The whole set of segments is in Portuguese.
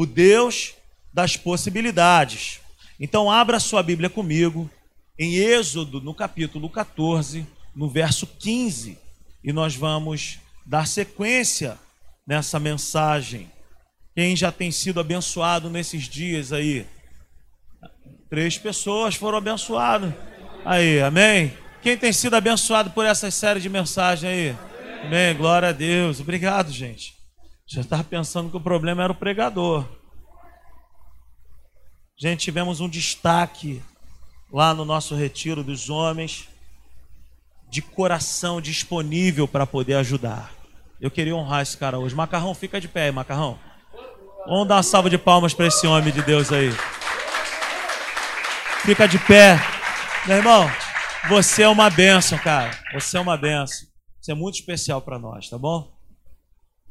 o Deus das possibilidades. Então, abra sua Bíblia comigo em Êxodo, no capítulo 14, no verso 15, e nós vamos dar sequência nessa mensagem. Quem já tem sido abençoado nesses dias aí? Três pessoas foram abençoadas. Aí, amém? Quem tem sido abençoado por essa série de mensagens aí? Amém, glória a Deus. Obrigado, gente. Já estava pensando que o problema era o pregador. Gente, tivemos um destaque lá no nosso retiro dos homens de coração disponível para poder ajudar. Eu queria honrar esse cara hoje. Macarrão, fica de pé aí, Macarrão. Vamos dar uma salva de palmas para esse homem de Deus aí. Fica de pé. Meu irmão, você é uma benção, cara. Você é uma benção. Você é muito especial para nós, tá bom?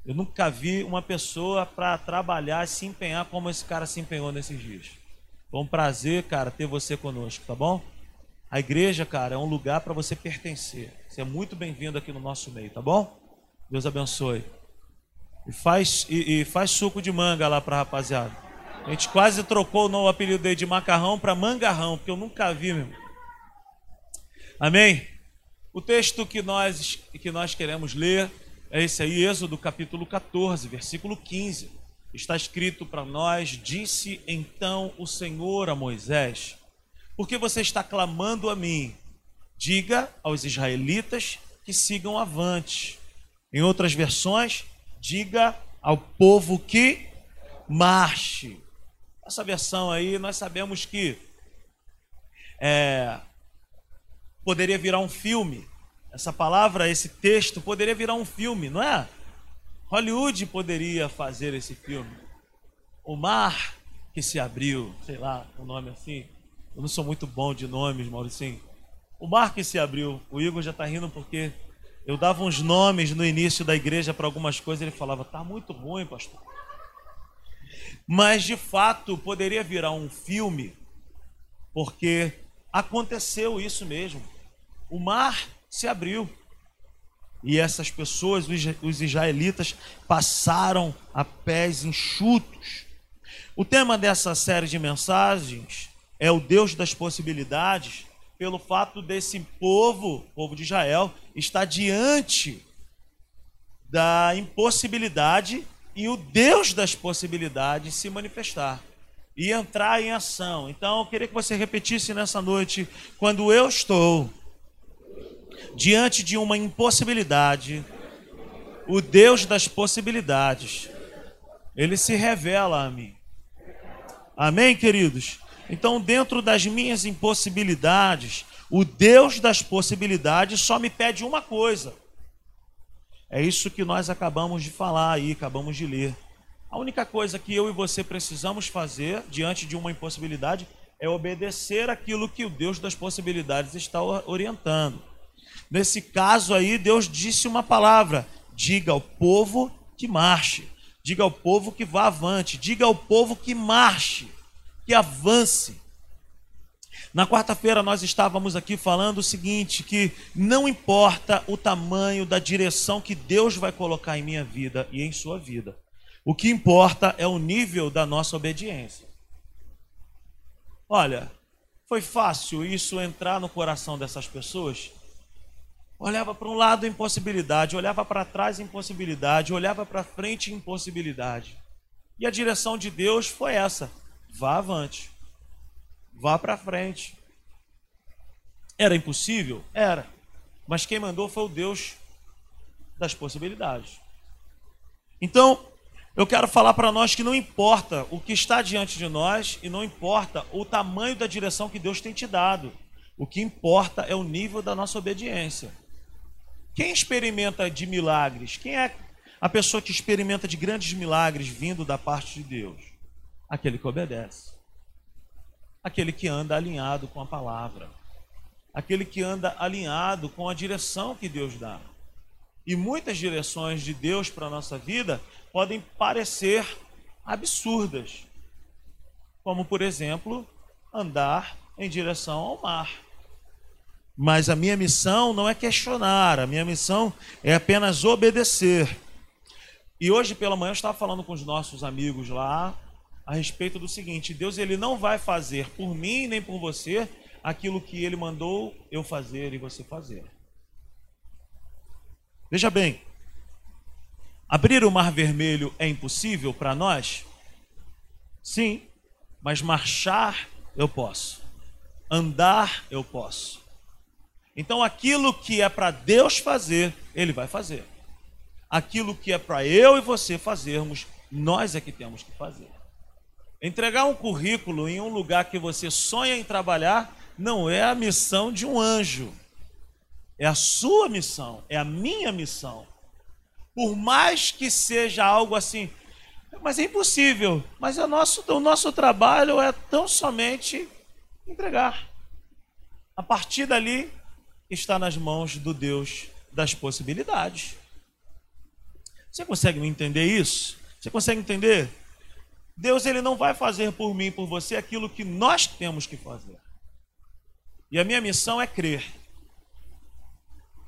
Eu nunca vi uma pessoa para trabalhar e se empenhar como esse cara se empenhou nesses dias. Foi um prazer, cara, ter você conosco, tá bom? A igreja, cara, é um lugar para você pertencer. Você é muito bem-vindo aqui no nosso meio, tá bom? Deus abençoe. E faz, e, e faz suco de manga lá para rapaziada. A gente quase trocou o apelido dele de macarrão para mangarrão, porque eu nunca vi, meu. Amém? O texto que nós, que nós queremos ler esse aí, Êxodo capítulo 14, versículo 15 está escrito para nós: Disse então o Senhor a Moisés: Por que você está clamando a mim? Diga aos israelitas que sigam avante. Em outras versões, diga ao povo que marche. Essa versão aí, nós sabemos que é, poderia virar um filme. Essa palavra, esse texto, poderia virar um filme, não é? Hollywood poderia fazer esse filme. O mar que se abriu, sei lá, o um nome assim. Eu não sou muito bom de nomes, Mauricinho. O mar que se abriu. O Igor já está rindo porque eu dava uns nomes no início da igreja para algumas coisas. Ele falava, tá muito ruim, pastor. Mas de fato poderia virar um filme, porque aconteceu isso mesmo. O mar se abriu. E essas pessoas, os israelitas, passaram a pés enxutos. O tema dessa série de mensagens é o Deus das possibilidades, pelo fato desse povo, povo de Israel, estar diante da impossibilidade e o Deus das possibilidades se manifestar e entrar em ação. Então, eu queria que você repetisse nessa noite: quando eu estou diante de uma impossibilidade, o Deus das possibilidades, ele se revela a mim. Amém, queridos? Então, dentro das minhas impossibilidades, o Deus das possibilidades só me pede uma coisa. É isso que nós acabamos de falar aí, acabamos de ler. A única coisa que eu e você precisamos fazer diante de uma impossibilidade é obedecer aquilo que o Deus das possibilidades está orientando. Nesse caso aí, Deus disse uma palavra: diga ao povo que marche, diga ao povo que vá avante, diga ao povo que marche, que avance. Na quarta-feira nós estávamos aqui falando o seguinte: que não importa o tamanho da direção que Deus vai colocar em minha vida e em sua vida, o que importa é o nível da nossa obediência. Olha, foi fácil isso entrar no coração dessas pessoas? Olhava para um lado impossibilidade, olhava para trás impossibilidade, olhava para frente impossibilidade. E a direção de Deus foi essa: vá avante, vá para frente. Era impossível? Era. Mas quem mandou foi o Deus das possibilidades. Então, eu quero falar para nós que não importa o que está diante de nós e não importa o tamanho da direção que Deus tem te dado. O que importa é o nível da nossa obediência. Quem experimenta de milagres? Quem é a pessoa que experimenta de grandes milagres vindo da parte de Deus? Aquele que obedece. Aquele que anda alinhado com a palavra. Aquele que anda alinhado com a direção que Deus dá. E muitas direções de Deus para a nossa vida podem parecer absurdas. Como, por exemplo, andar em direção ao mar. Mas a minha missão não é questionar, a minha missão é apenas obedecer. E hoje pela manhã eu estava falando com os nossos amigos lá, a respeito do seguinte: Deus ele não vai fazer por mim nem por você aquilo que ele mandou eu fazer e você fazer. Veja bem, abrir o mar vermelho é impossível para nós? Sim, mas marchar eu posso, andar eu posso. Então aquilo que é para Deus fazer, Ele vai fazer. Aquilo que é para eu e você fazermos, nós é que temos que fazer. Entregar um currículo em um lugar que você sonha em trabalhar não é a missão de um anjo. É a sua missão, é a minha missão. Por mais que seja algo assim, mas é impossível. Mas o nosso, o nosso trabalho é tão somente entregar. A partir dali está nas mãos do Deus das possibilidades. Você consegue entender isso? Você consegue entender? Deus ele não vai fazer por mim, por você aquilo que nós temos que fazer. E a minha missão é crer.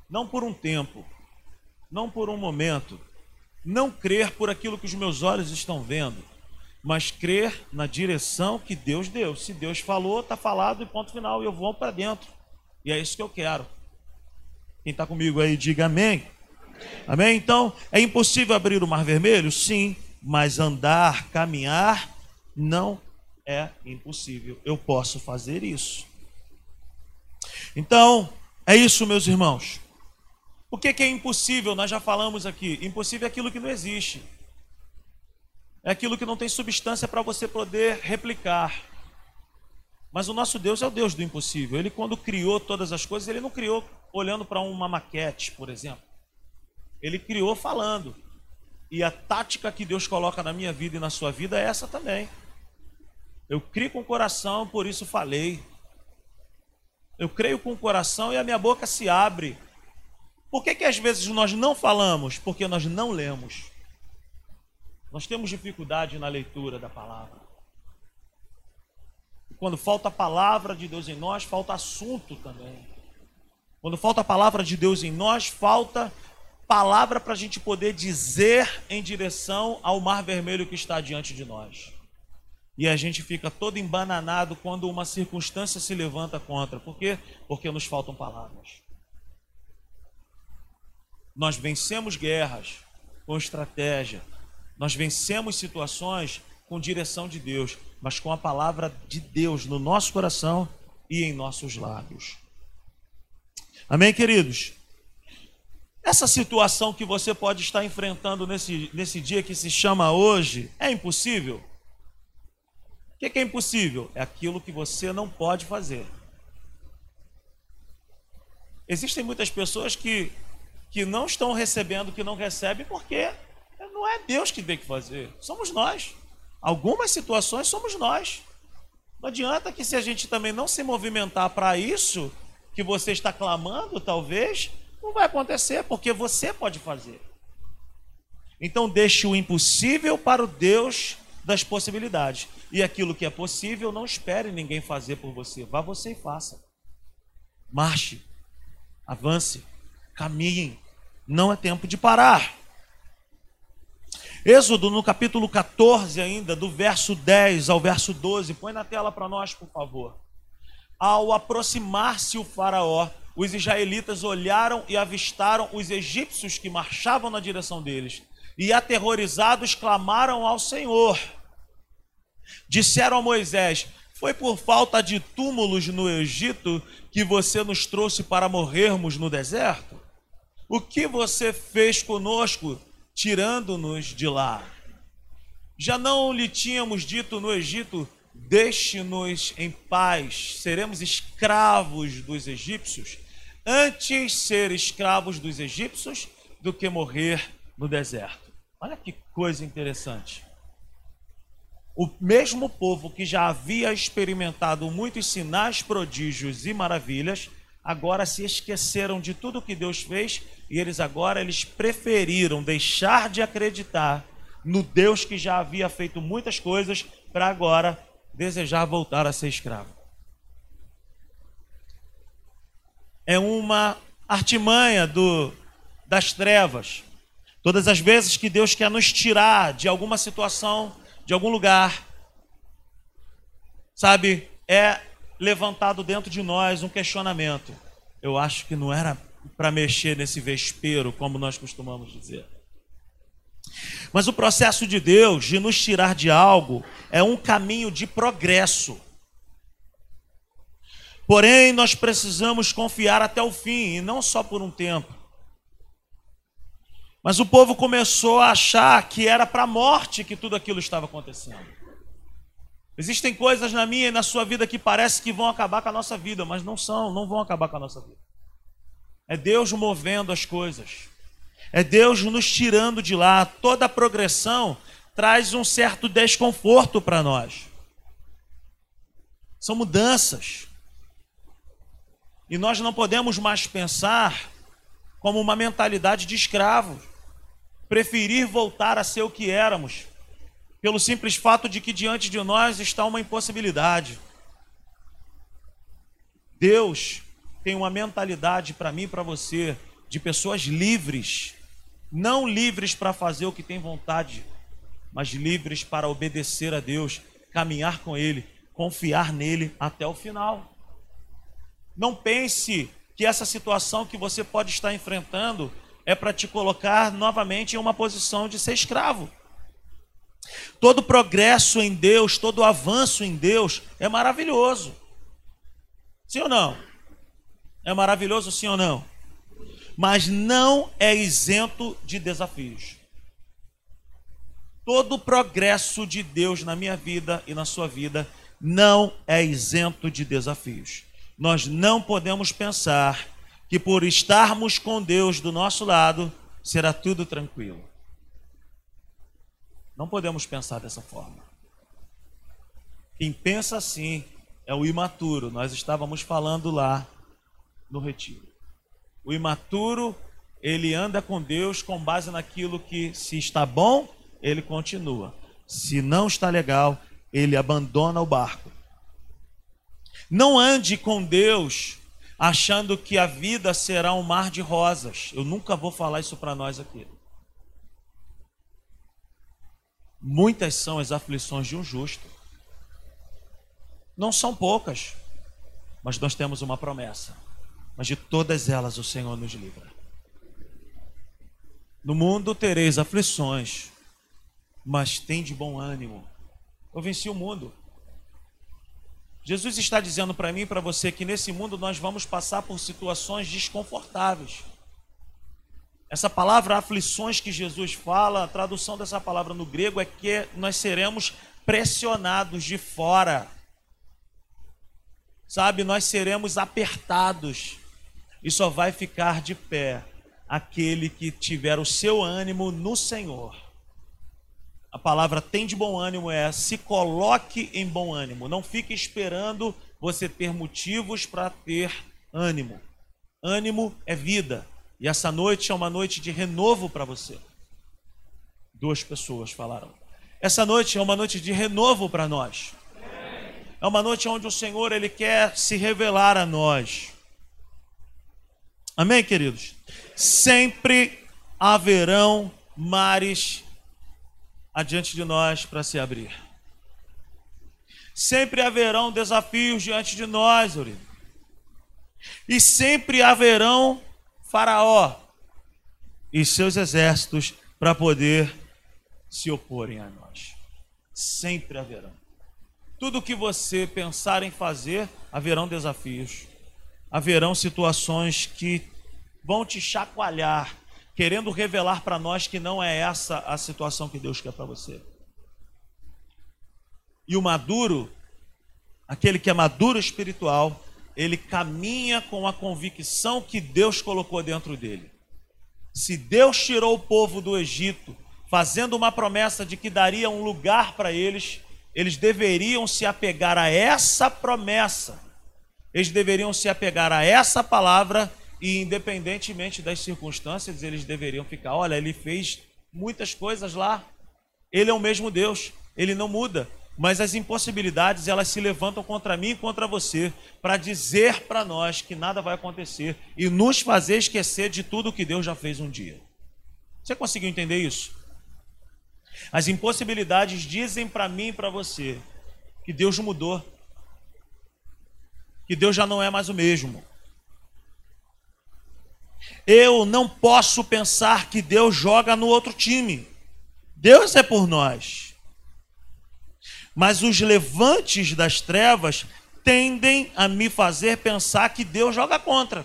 Não por um tempo, não por um momento, não crer por aquilo que os meus olhos estão vendo, mas crer na direção que Deus deu. Se Deus falou, está falado e ponto final, eu vou para dentro. E é isso que eu quero. Quem está comigo aí, diga amém. Amém? Então, é impossível abrir o mar vermelho? Sim mas andar, caminhar, não é impossível. Eu posso fazer isso. Então, é isso, meus irmãos. O que é impossível? Nós já falamos aqui. Impossível é aquilo que não existe. É aquilo que não tem substância para você poder replicar. Mas o nosso Deus é o Deus do impossível. Ele, quando criou todas as coisas, ele não criou olhando para uma maquete, por exemplo. Ele criou falando. E a tática que Deus coloca na minha vida e na sua vida é essa também. Eu creio com o coração, por isso falei. Eu creio com o coração e a minha boca se abre. Por que, que às vezes nós não falamos? Porque nós não lemos. Nós temos dificuldade na leitura da palavra. Quando falta a palavra de Deus em nós, falta assunto também. Quando falta a palavra de Deus em nós, falta palavra para a gente poder dizer em direção ao mar vermelho que está diante de nós. E a gente fica todo embananado quando uma circunstância se levanta contra. Por quê? Porque nos faltam palavras. Nós vencemos guerras com estratégia. Nós vencemos situações com direção de Deus, mas com a palavra de Deus no nosso coração e em nossos lábios. Amém, queridos? Essa situação que você pode estar enfrentando nesse, nesse dia que se chama hoje é impossível? O que é impossível? É aquilo que você não pode fazer. Existem muitas pessoas que, que não estão recebendo, que não recebem, porque não é Deus que tem que fazer, somos nós. Algumas situações somos nós. Não adianta que se a gente também não se movimentar para isso que você está clamando, talvez, não vai acontecer, porque você pode fazer. Então deixe o impossível para o Deus das possibilidades. E aquilo que é possível, não espere ninguém fazer por você. Vá você e faça. Marche, avance, caminhe. Não é tempo de parar. Êxodo no capítulo 14 ainda, do verso 10 ao verso 12. Põe na tela para nós, por favor. Ao aproximar-se o faraó, os israelitas olharam e avistaram os egípcios que marchavam na direção deles. E aterrorizados clamaram ao Senhor. Disseram a Moisés: Foi por falta de túmulos no Egito que você nos trouxe para morrermos no deserto? O que você fez conosco, tirando-nos de lá? Já não lhe tínhamos dito no Egito: Deixe-nos em paz, seremos escravos dos egípcios? antes ser escravos dos egípcios do que morrer no deserto. Olha que coisa interessante. O mesmo povo que já havia experimentado muitos sinais, prodígios e maravilhas, agora se esqueceram de tudo que Deus fez e eles agora eles preferiram deixar de acreditar no Deus que já havia feito muitas coisas para agora desejar voltar a ser escravo. é uma artimanha do, das trevas. Todas as vezes que Deus quer nos tirar de alguma situação, de algum lugar, sabe, é levantado dentro de nós um questionamento. Eu acho que não era para mexer nesse vespeiro, como nós costumamos dizer. Mas o processo de Deus de nos tirar de algo é um caminho de progresso. Porém, nós precisamos confiar até o fim, e não só por um tempo. Mas o povo começou a achar que era para a morte que tudo aquilo estava acontecendo. Existem coisas na minha e na sua vida que parece que vão acabar com a nossa vida, mas não são, não vão acabar com a nossa vida. É Deus movendo as coisas. É Deus nos tirando de lá. Toda progressão traz um certo desconforto para nós. São mudanças. E nós não podemos mais pensar como uma mentalidade de escravos, preferir voltar a ser o que éramos, pelo simples fato de que diante de nós está uma impossibilidade. Deus tem uma mentalidade para mim e para você de pessoas livres, não livres para fazer o que tem vontade, mas livres para obedecer a Deus, caminhar com Ele, confiar nele até o final. Não pense que essa situação que você pode estar enfrentando é para te colocar novamente em uma posição de ser escravo. Todo progresso em Deus, todo avanço em Deus é maravilhoso. Sim ou não? É maravilhoso, sim ou não? Mas não é isento de desafios. Todo progresso de Deus na minha vida e na sua vida não é isento de desafios nós não podemos pensar que por estarmos com Deus do nosso lado, será tudo tranquilo. Não podemos pensar dessa forma. Quem pensa assim é o imaturo. Nós estávamos falando lá no retiro. O imaturo, ele anda com Deus com base naquilo que, se está bom, ele continua. Se não está legal, ele abandona o barco. Não ande com Deus achando que a vida será um mar de rosas. Eu nunca vou falar isso para nós aqui. Muitas são as aflições de um justo. Não são poucas, mas nós temos uma promessa. Mas de todas elas o Senhor nos livra. No mundo tereis aflições, mas tem de bom ânimo. Eu venci o mundo. Jesus está dizendo para mim e para você que nesse mundo nós vamos passar por situações desconfortáveis. Essa palavra aflições que Jesus fala, a tradução dessa palavra no grego é que nós seremos pressionados de fora. Sabe, nós seremos apertados e só vai ficar de pé aquele que tiver o seu ânimo no Senhor. A palavra tem de bom ânimo é se coloque em bom ânimo. Não fique esperando você ter motivos para ter ânimo. Ânimo é vida. E essa noite é uma noite de renovo para você. Duas pessoas falaram. Essa noite é uma noite de renovo para nós. É uma noite onde o Senhor ele quer se revelar a nós. Amém, queridos? Sempre haverão mares adiante de nós para se abrir. Sempre haverão desafios diante de nós, Uribe. E sempre haverão Faraó e seus exércitos para poder se oporem a nós. Sempre haverão. Tudo que você pensar em fazer, haverão desafios. Haverão situações que vão te chacoalhar, querendo revelar para nós que não é essa a situação que Deus quer para você. E o maduro, aquele que é maduro espiritual, ele caminha com a convicção que Deus colocou dentro dele. Se Deus tirou o povo do Egito, fazendo uma promessa de que daria um lugar para eles, eles deveriam se apegar a essa promessa. Eles deveriam se apegar a essa palavra e independentemente das circunstâncias, eles deveriam ficar. Olha, ele fez muitas coisas lá. Ele é o mesmo Deus, ele não muda. Mas as impossibilidades, elas se levantam contra mim e contra você, para dizer para nós que nada vai acontecer e nos fazer esquecer de tudo que Deus já fez um dia. Você conseguiu entender isso? As impossibilidades dizem para mim e para você que Deus mudou, que Deus já não é mais o mesmo. Eu não posso pensar que Deus joga no outro time. Deus é por nós. Mas os levantes das trevas tendem a me fazer pensar que Deus joga contra.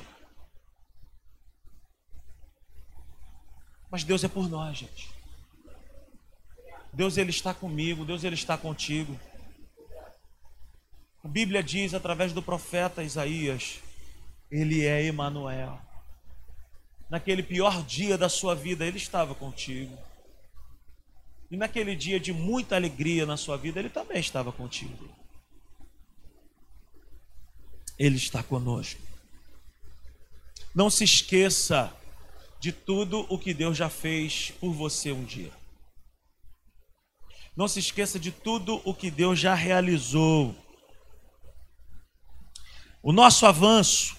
Mas Deus é por nós, gente. Deus ele está comigo, Deus ele está contigo. A Bíblia diz através do profeta Isaías, ele é Emanuel. Naquele pior dia da sua vida, ele estava contigo. E naquele dia de muita alegria na sua vida, ele também estava contigo. Ele está conosco. Não se esqueça de tudo o que Deus já fez por você um dia. Não se esqueça de tudo o que Deus já realizou. O nosso avanço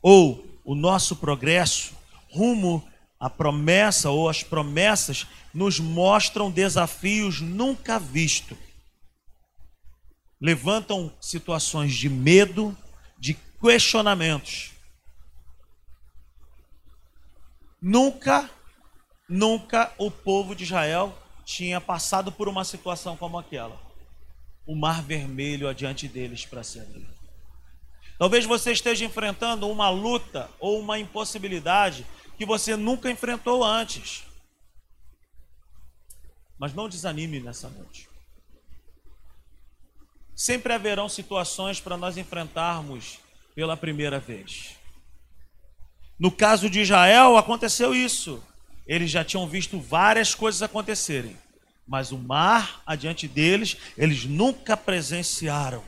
ou o nosso progresso rumo à promessa ou às promessas nos mostram desafios nunca vistos. Levantam situações de medo, de questionamentos. Nunca, nunca o povo de Israel tinha passado por uma situação como aquela. O mar vermelho adiante deles para se abrir. Talvez você esteja enfrentando uma luta ou uma impossibilidade que você nunca enfrentou antes. Mas não desanime nessa noite. Sempre haverão situações para nós enfrentarmos pela primeira vez. No caso de Israel, aconteceu isso. Eles já tinham visto várias coisas acontecerem, mas o mar adiante deles, eles nunca presenciaram.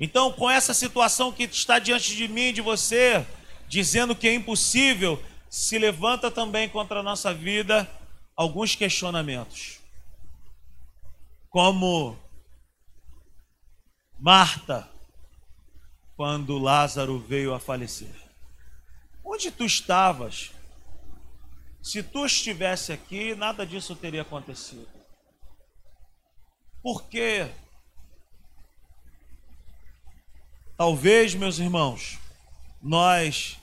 Então, com essa situação que está diante de mim de você, dizendo que é impossível, se levanta também contra a nossa vida alguns questionamentos. Como Marta, quando Lázaro veio a falecer. Onde tu estavas? Se tu estivesse aqui, nada disso teria acontecido. Por quê? Talvez, meus irmãos, nós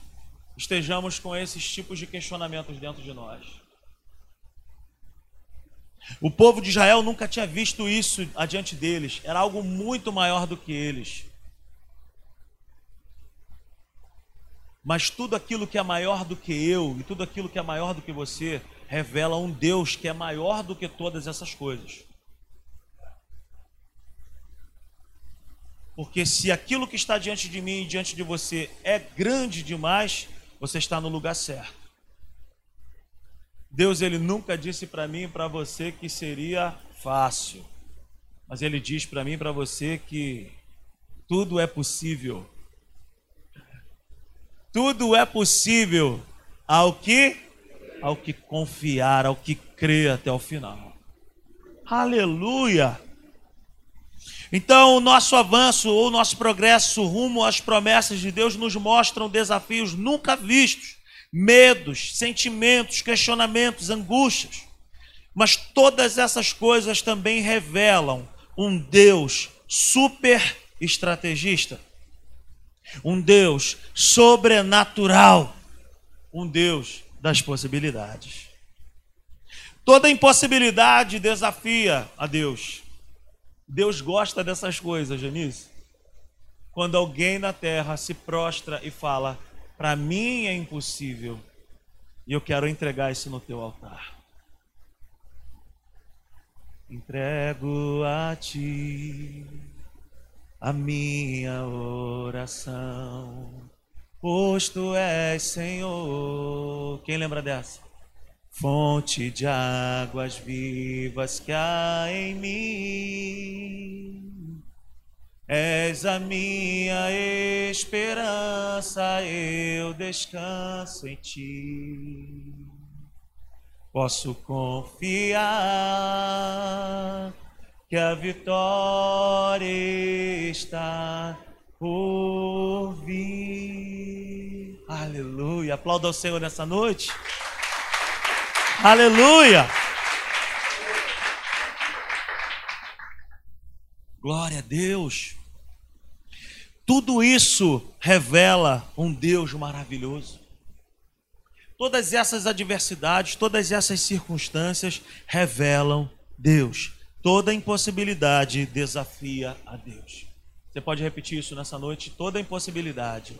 estejamos com esses tipos de questionamentos dentro de nós. O povo de Israel nunca tinha visto isso adiante deles, era algo muito maior do que eles. Mas tudo aquilo que é maior do que eu e tudo aquilo que é maior do que você revela um Deus que é maior do que todas essas coisas. Porque se aquilo que está diante de mim e diante de você é grande demais, você está no lugar certo. Deus ele nunca disse para mim e para você que seria fácil. Mas ele diz para mim e para você que tudo é possível tudo é possível ao que ao que confiar, ao que crer até o final. Aleluia! Então, o nosso avanço ou nosso progresso rumo às promessas de Deus nos mostram desafios nunca vistos, medos, sentimentos, questionamentos, angústias. Mas todas essas coisas também revelam um Deus super estrategista um Deus sobrenatural, um Deus das possibilidades. Toda impossibilidade desafia a Deus. Deus gosta dessas coisas, Janice. Quando alguém na terra se prostra e fala: Para mim é impossível, e eu quero entregar isso no teu altar. Entrego a ti a minha oração. Pois tu és Senhor. Quem lembra dessa? Fonte de águas vivas que há em mim. És a minha esperança, eu descanso em ti. Posso confiar que a vitória está por vir. Aleluia. Aplauda o Senhor nessa noite. Aleluia. Glória a Deus. Tudo isso revela um Deus maravilhoso. Todas essas adversidades, todas essas circunstâncias revelam Deus. Toda impossibilidade desafia a Deus. Você pode repetir isso nessa noite? Toda impossibilidade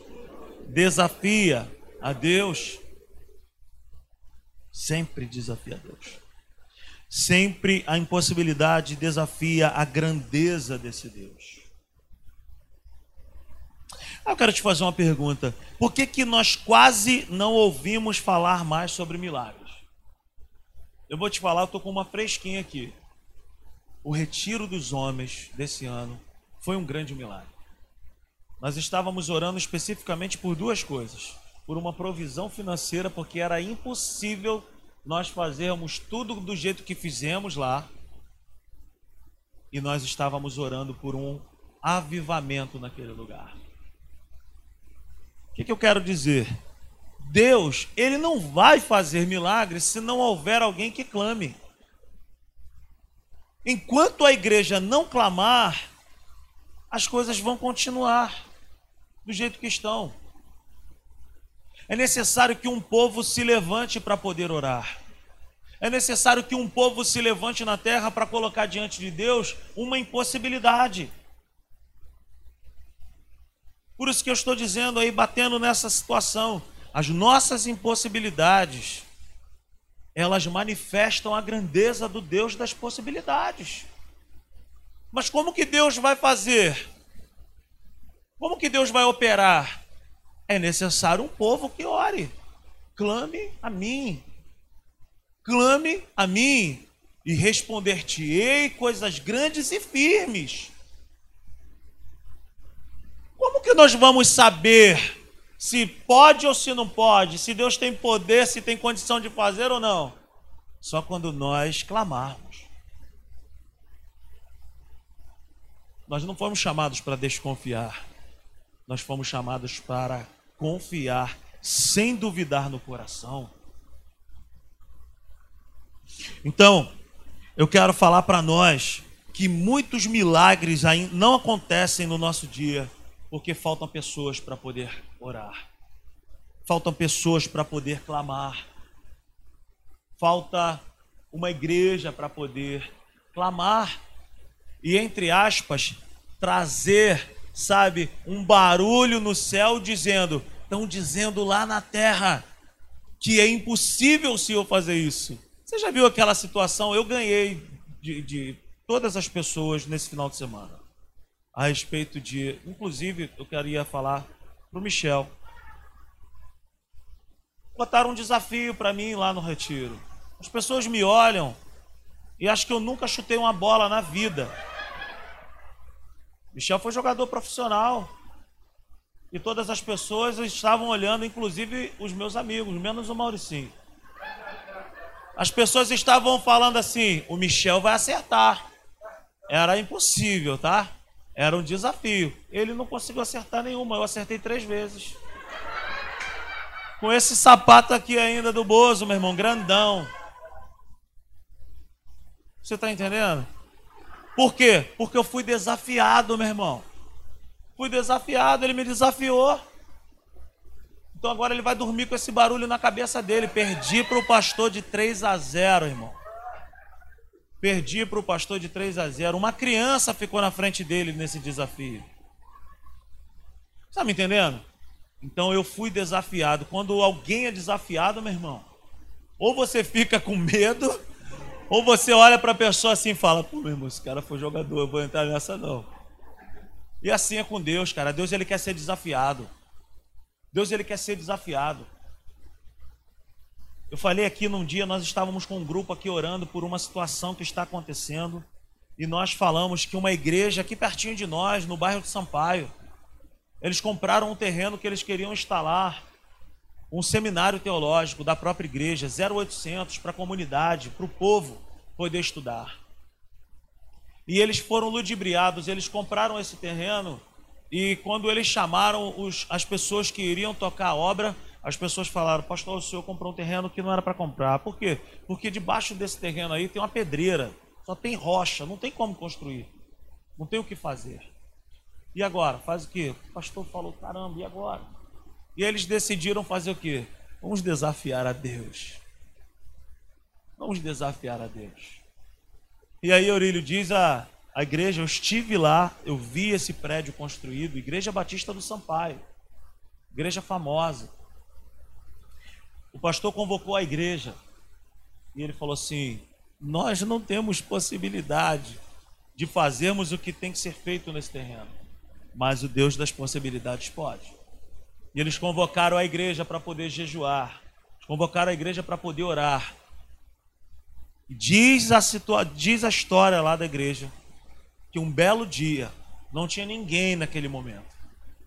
desafia a Deus. Sempre desafia Deus. Sempre a impossibilidade desafia a grandeza desse Deus. Eu quero te fazer uma pergunta. Por que, que nós quase não ouvimos falar mais sobre milagres? Eu vou te falar, eu estou com uma fresquinha aqui. O retiro dos homens desse ano foi um grande milagre. Nós estávamos orando especificamente por duas coisas. Por uma provisão financeira, porque era impossível nós fazermos tudo do jeito que fizemos lá. E nós estávamos orando por um avivamento naquele lugar. O que, que eu quero dizer? Deus, ele não vai fazer milagres se não houver alguém que clame. Enquanto a igreja não clamar, as coisas vão continuar do jeito que estão. É necessário que um povo se levante para poder orar. É necessário que um povo se levante na terra para colocar diante de Deus uma impossibilidade. Por isso que eu estou dizendo aí, batendo nessa situação, as nossas impossibilidades, elas manifestam a grandeza do Deus das possibilidades. Mas como que Deus vai fazer? Como que Deus vai operar? É necessário um povo que ore. Clame a mim. Clame a mim e responder-te-ei coisas grandes e firmes. Como que nós vamos saber se pode ou se não pode, se Deus tem poder, se tem condição de fazer ou não? Só quando nós clamarmos. Nós não fomos chamados para desconfiar, nós fomos chamados para confiar sem duvidar no coração. Então, eu quero falar para nós que muitos milagres não acontecem no nosso dia porque faltam pessoas para poder orar, faltam pessoas para poder clamar, falta uma igreja para poder clamar e, entre aspas, trazer sabe, um barulho no céu dizendo: estão dizendo lá na terra que é impossível o Senhor fazer isso. Você já viu aquela situação? Eu ganhei de, de todas as pessoas nesse final de semana a respeito de, inclusive, eu queria falar para o Michel. Botaram um desafio para mim lá no retiro. As pessoas me olham e acham que eu nunca chutei uma bola na vida. Michel foi jogador profissional. E todas as pessoas estavam olhando, inclusive os meus amigos, menos o Mauricinho. As pessoas estavam falando assim: o Michel vai acertar. Era impossível, tá? Era um desafio. Ele não conseguiu acertar nenhuma, eu acertei três vezes. Com esse sapato aqui ainda do Bozo, meu irmão, grandão. Você está entendendo? Por quê? Porque eu fui desafiado, meu irmão. Fui desafiado, ele me desafiou. Então agora ele vai dormir com esse barulho na cabeça dele. Perdi para o pastor de 3 a 0, irmão. Perdi para o pastor de 3 a 0. Uma criança ficou na frente dele nesse desafio. Está me entendendo? Então eu fui desafiado. Quando alguém é desafiado, meu irmão, ou você fica com medo, ou você olha para a pessoa assim e fala: Pô, meu irmão, esse cara foi jogador, eu vou entrar nessa não. E assim é com Deus, cara. Deus ele quer ser desafiado. Deus ele quer ser desafiado. Eu falei aqui num dia, nós estávamos com um grupo aqui orando por uma situação que está acontecendo. E nós falamos que uma igreja aqui pertinho de nós, no bairro de Sampaio, eles compraram um terreno que eles queriam instalar um seminário teológico da própria igreja, 0800 para a comunidade, para o povo poder estudar. E eles foram ludibriados, eles compraram esse terreno e quando eles chamaram os, as pessoas que iriam tocar a obra, as pessoas falaram: Pastor, o senhor comprou um terreno que não era para comprar. Por quê? Porque debaixo desse terreno aí tem uma pedreira, só tem rocha, não tem como construir, não tem o que fazer. E agora? Faz o quê? O pastor falou: caramba, e agora? E eles decidiram fazer o quê? Vamos desafiar a Deus. Vamos desafiar a Deus. E aí Aurílio diz a, a igreja, eu estive lá, eu vi esse prédio construído, Igreja Batista do Sampaio, igreja famosa. O pastor convocou a igreja e ele falou assim: Nós não temos possibilidade de fazermos o que tem que ser feito nesse terreno, mas o Deus das possibilidades pode. E eles convocaram a igreja para poder jejuar, convocaram a igreja para poder orar. Diz a, situa diz a história lá da igreja que um belo dia não tinha ninguém naquele momento,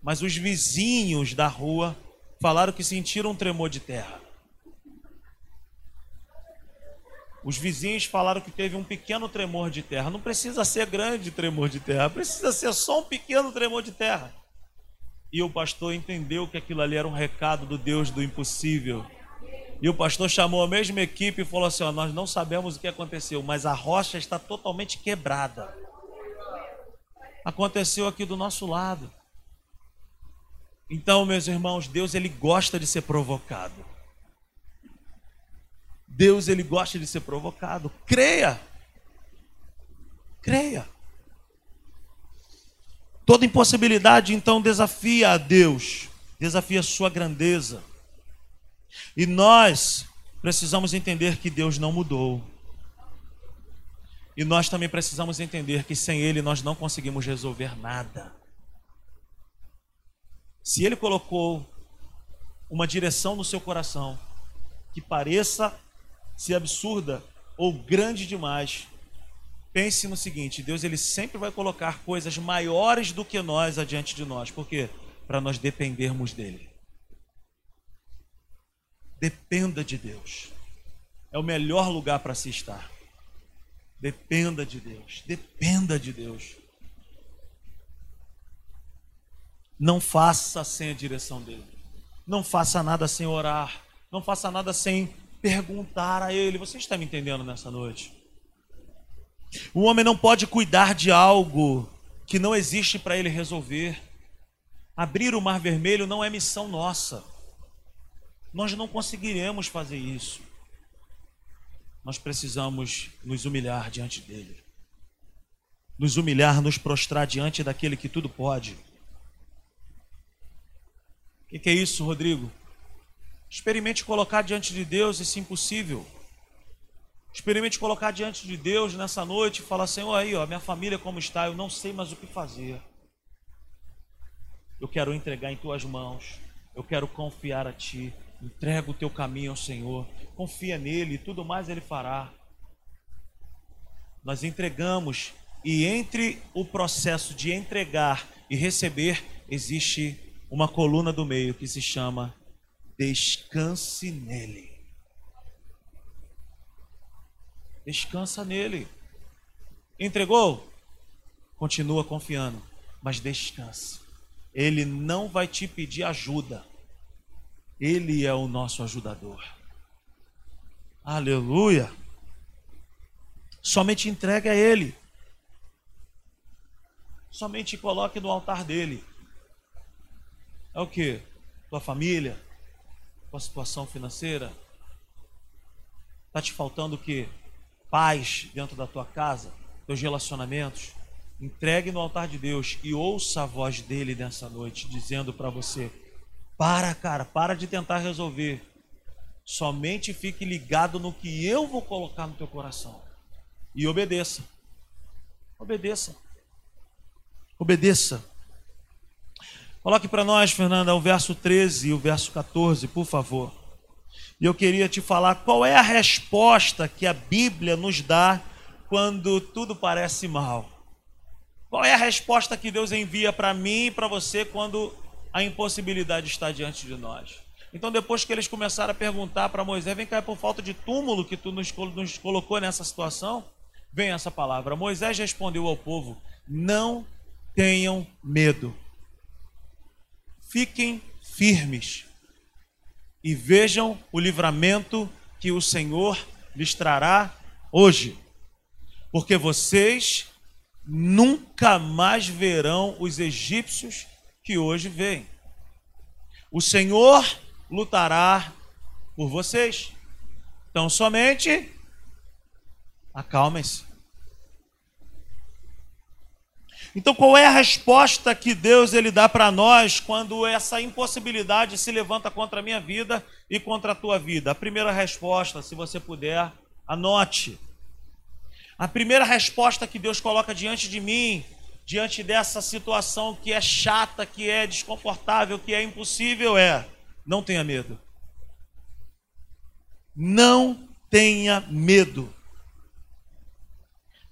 mas os vizinhos da rua falaram que sentiram um tremor de terra. Os vizinhos falaram que teve um pequeno tremor de terra. Não precisa ser grande tremor de terra, precisa ser só um pequeno tremor de terra. E o pastor entendeu que aquilo ali era um recado do Deus do impossível. E o pastor chamou a mesma equipe e falou assim: Nós não sabemos o que aconteceu, mas a rocha está totalmente quebrada. Aconteceu aqui do nosso lado. Então, meus irmãos, Deus ele gosta de ser provocado. Deus ele gosta de ser provocado. Creia. Creia. Toda impossibilidade então desafia a Deus, desafia a sua grandeza. E nós precisamos entender que Deus não mudou. E nós também precisamos entender que sem Ele nós não conseguimos resolver nada. Se Ele colocou uma direção no seu coração que pareça ser absurda ou grande demais, Pense no seguinte: Deus ele sempre vai colocar coisas maiores do que nós adiante de nós. Por quê? Para nós dependermos dele. Dependa de Deus. É o melhor lugar para se estar. Dependa de Deus. Dependa de Deus. Não faça sem a direção dele. Não faça nada sem orar. Não faça nada sem perguntar a ele. Você está me entendendo nessa noite? O homem não pode cuidar de algo que não existe para ele resolver. Abrir o mar vermelho não é missão nossa. Nós não conseguiremos fazer isso. Nós precisamos nos humilhar diante dele. Nos humilhar, nos prostrar diante daquele que tudo pode. O que, que é isso, Rodrigo? Experimente colocar diante de Deus esse impossível. Experimente colocar diante de Deus nessa noite e falar: Senhor, aí, ó, minha família como está, eu não sei mais o que fazer. Eu quero entregar em tuas mãos, eu quero confiar a ti. Entrega o teu caminho ao Senhor, confia nele e tudo mais ele fará. Nós entregamos e entre o processo de entregar e receber existe uma coluna do meio que se chama descanse nele. Descansa nele. Entregou? Continua confiando, mas descansa. Ele não vai te pedir ajuda. Ele é o nosso ajudador. Aleluia. Somente entregue a Ele. Somente coloque no altar dele. É o que? Tua família? Tua situação financeira? Está te faltando o que? Paz dentro da tua casa, teus relacionamentos, entregue no altar de Deus e ouça a voz dele nessa noite, dizendo para você: para, cara, para de tentar resolver. Somente fique ligado no que eu vou colocar no teu coração. E obedeça. Obedeça. Obedeça. Coloque para nós, Fernanda, o verso 13 e o verso 14, por favor. E eu queria te falar qual é a resposta que a Bíblia nos dá quando tudo parece mal. Qual é a resposta que Deus envia para mim e para você quando a impossibilidade está diante de nós? Então, depois que eles começaram a perguntar para Moisés, vem cá, é por falta de túmulo que tu nos, nos colocou nessa situação? Vem essa palavra. Moisés respondeu ao povo: Não tenham medo, fiquem firmes e vejam o livramento que o Senhor lhes trará hoje, porque vocês nunca mais verão os egípcios que hoje veem. O Senhor lutará por vocês. Então somente acalmem-se. Então, qual é a resposta que Deus ele dá para nós quando essa impossibilidade se levanta contra a minha vida e contra a tua vida? A primeira resposta, se você puder, anote. A primeira resposta que Deus coloca diante de mim, diante dessa situação que é chata, que é desconfortável, que é impossível, é: não tenha medo. Não tenha medo.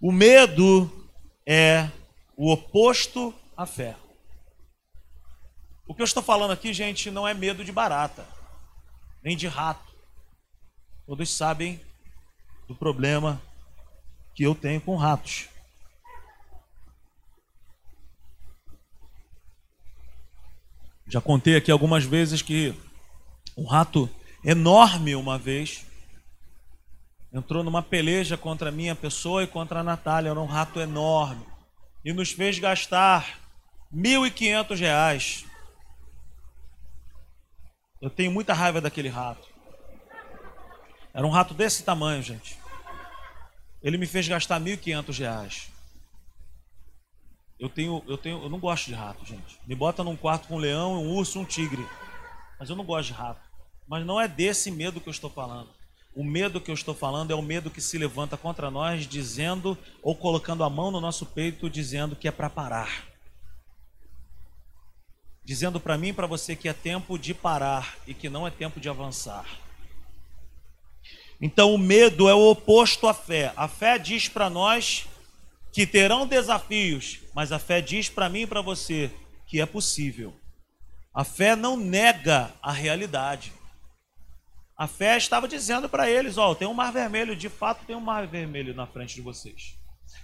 O medo é o oposto à fé. O que eu estou falando aqui, gente, não é medo de barata, nem de rato. Todos sabem do problema que eu tenho com ratos. Já contei aqui algumas vezes que um rato enorme uma vez entrou numa peleja contra a minha pessoa e contra a Natália. Era um rato enorme e nos fez gastar R$ 1.500. Eu tenho muita raiva daquele rato. Era um rato desse tamanho, gente. Ele me fez gastar R$ 1.500. Eu tenho, eu tenho, eu não gosto de rato, gente. Me bota num quarto com um leão, um urso, um tigre. Mas eu não gosto de rato. Mas não é desse medo que eu estou falando. O medo que eu estou falando é o medo que se levanta contra nós, dizendo ou colocando a mão no nosso peito, dizendo que é para parar. Dizendo para mim e para você que é tempo de parar e que não é tempo de avançar. Então o medo é o oposto à fé. A fé diz para nós que terão desafios, mas a fé diz para mim e para você que é possível. A fé não nega a realidade. A fé estava dizendo para eles: Ó, oh, tem um mar vermelho, de fato tem um mar vermelho na frente de vocês.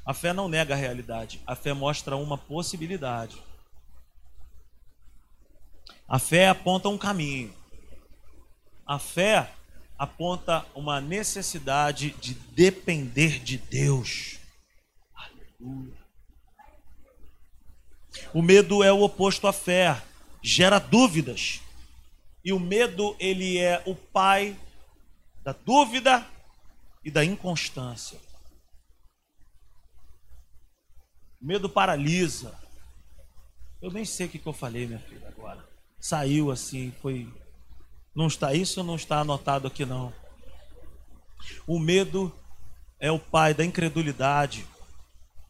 A fé não nega a realidade, a fé mostra uma possibilidade. A fé aponta um caminho. A fé aponta uma necessidade de depender de Deus. Aleluia. O medo é o oposto à fé, gera dúvidas. E o medo, ele é o pai da dúvida e da inconstância. O medo paralisa. Eu nem sei o que, eu falei, minha filha, agora. Saiu assim, foi. Não está isso não está anotado aqui não. O medo é o pai da incredulidade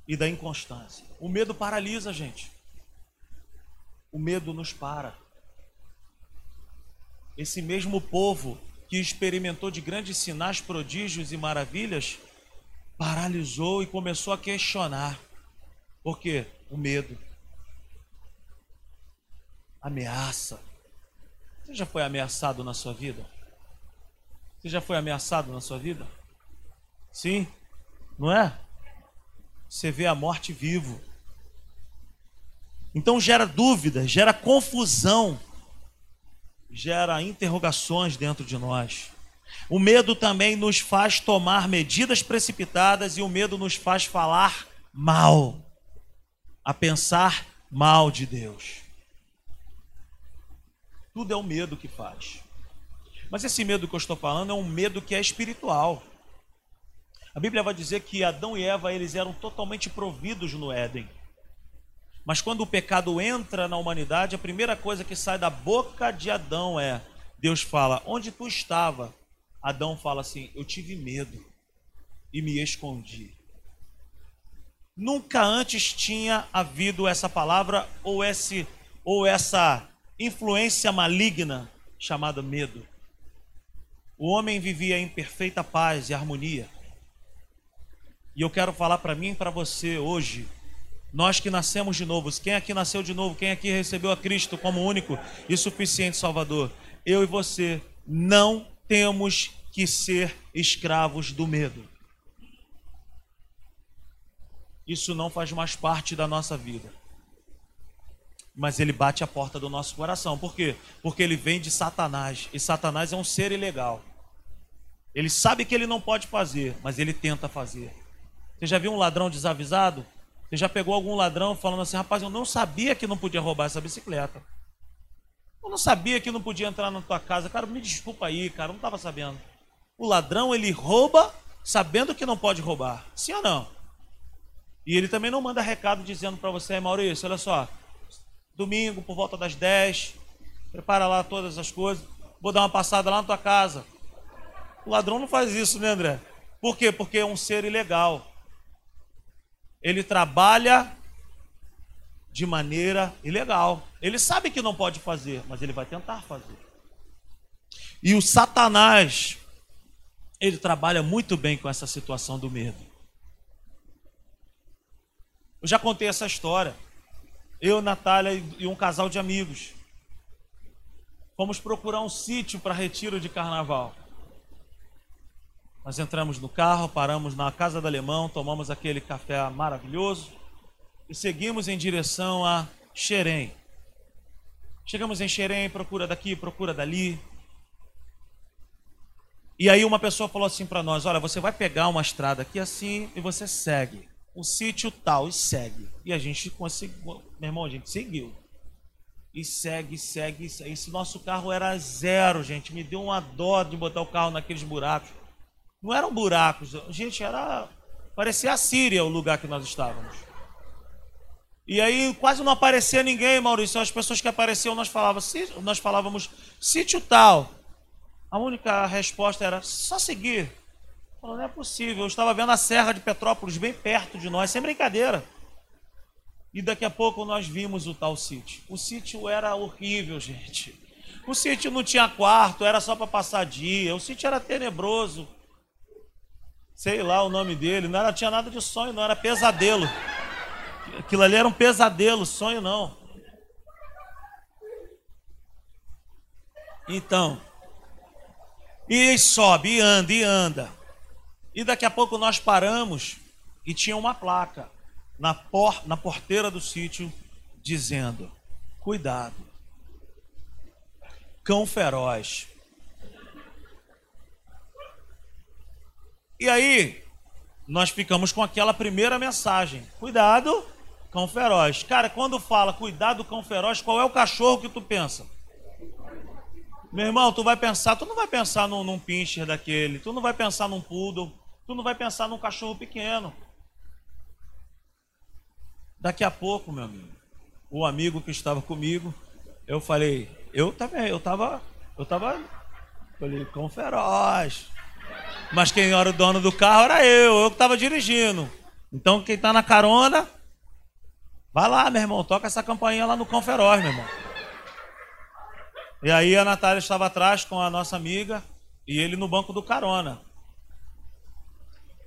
e da inconstância. O medo paralisa, gente. O medo nos para. Esse mesmo povo que experimentou de grandes sinais, prodígios e maravilhas, paralisou e começou a questionar. Por quê? O medo. Ameaça. Você já foi ameaçado na sua vida? Você já foi ameaçado na sua vida? Sim, não é? Você vê a morte vivo. Então gera dúvida, gera confusão gera interrogações dentro de nós. O medo também nos faz tomar medidas precipitadas e o medo nos faz falar mal, a pensar mal de Deus. Tudo é o medo que faz. Mas esse medo que eu estou falando é um medo que é espiritual. A Bíblia vai dizer que Adão e Eva eles eram totalmente providos no Éden. Mas quando o pecado entra na humanidade, a primeira coisa que sai da boca de Adão é: Deus fala, onde tu estava? Adão fala assim: eu tive medo e me escondi. Nunca antes tinha havido essa palavra ou esse ou essa influência maligna chamada medo. O homem vivia em perfeita paz e harmonia. E eu quero falar para mim e para você hoje nós que nascemos de novo, quem aqui nasceu de novo, quem aqui recebeu a Cristo como único e suficiente Salvador, eu e você não temos que ser escravos do medo. Isso não faz mais parte da nossa vida. Mas ele bate a porta do nosso coração. Por quê? Porque ele vem de Satanás. E Satanás é um ser ilegal. Ele sabe que ele não pode fazer, mas ele tenta fazer. Você já viu um ladrão desavisado? Você já pegou algum ladrão falando assim, rapaz, eu não sabia que não podia roubar essa bicicleta. Eu não sabia que não podia entrar na tua casa. Cara, me desculpa aí, cara, não estava sabendo. O ladrão, ele rouba sabendo que não pode roubar. Sim ou não? E ele também não manda recado dizendo para você, Maurício, olha só, domingo por volta das 10, prepara lá todas as coisas, vou dar uma passada lá na tua casa. O ladrão não faz isso, né, André? Por quê? Porque é um ser ilegal. Ele trabalha de maneira ilegal. Ele sabe que não pode fazer, mas ele vai tentar fazer. E o Satanás, ele trabalha muito bem com essa situação do medo. Eu já contei essa história. Eu, Natália e um casal de amigos. Fomos procurar um sítio para retiro de carnaval. Nós entramos no carro, paramos na casa do alemão, tomamos aquele café maravilhoso e seguimos em direção a Xerém. Chegamos em Xerém, procura daqui, procura dali. E aí uma pessoa falou assim para nós: Olha, você vai pegar uma estrada aqui assim e você segue. O sítio tal e segue. E a gente conseguiu. Meu irmão, a gente seguiu. E segue, segue, segue. Esse nosso carro era zero, gente. Me deu uma dó de botar o carro naqueles buracos. Não eram buracos, gente, era. Parecia a Síria o lugar que nós estávamos. E aí quase não aparecia ninguém, Maurício. As pessoas que apareciam, nós falávamos, nós falávamos sítio tal. A única resposta era só seguir. Falou, não é possível. Eu estava vendo a Serra de Petrópolis bem perto de nós, sem brincadeira. E daqui a pouco nós vimos o tal sítio. O sítio era horrível, gente. O sítio não tinha quarto, era só para passar dia. O sítio era tenebroso. Sei lá o nome dele. Não era, tinha nada de sonho, não era pesadelo. Aquilo ali era um pesadelo, sonho não. Então, e sobe, e anda, e anda. E daqui a pouco nós paramos e tinha uma placa na, por, na porteira do sítio dizendo: Cuidado, cão feroz. E aí, nós ficamos com aquela primeira mensagem: Cuidado, cão feroz. Cara, quando fala cuidado, cão feroz, qual é o cachorro que tu pensa? Meu irmão, tu vai pensar, tu não vai pensar num, num pincher daquele, tu não vai pensar num poodle, tu não vai pensar num cachorro pequeno. Daqui a pouco, meu amigo, o amigo que estava comigo, eu falei, eu também, eu estava, eu estava, falei, cão feroz. Mas quem era o dono do carro era eu, eu que estava dirigindo. Então quem está na carona, vai lá, meu irmão, toca essa campainha lá no cão feroz, meu irmão. E aí a Natália estava atrás com a nossa amiga e ele no banco do carona.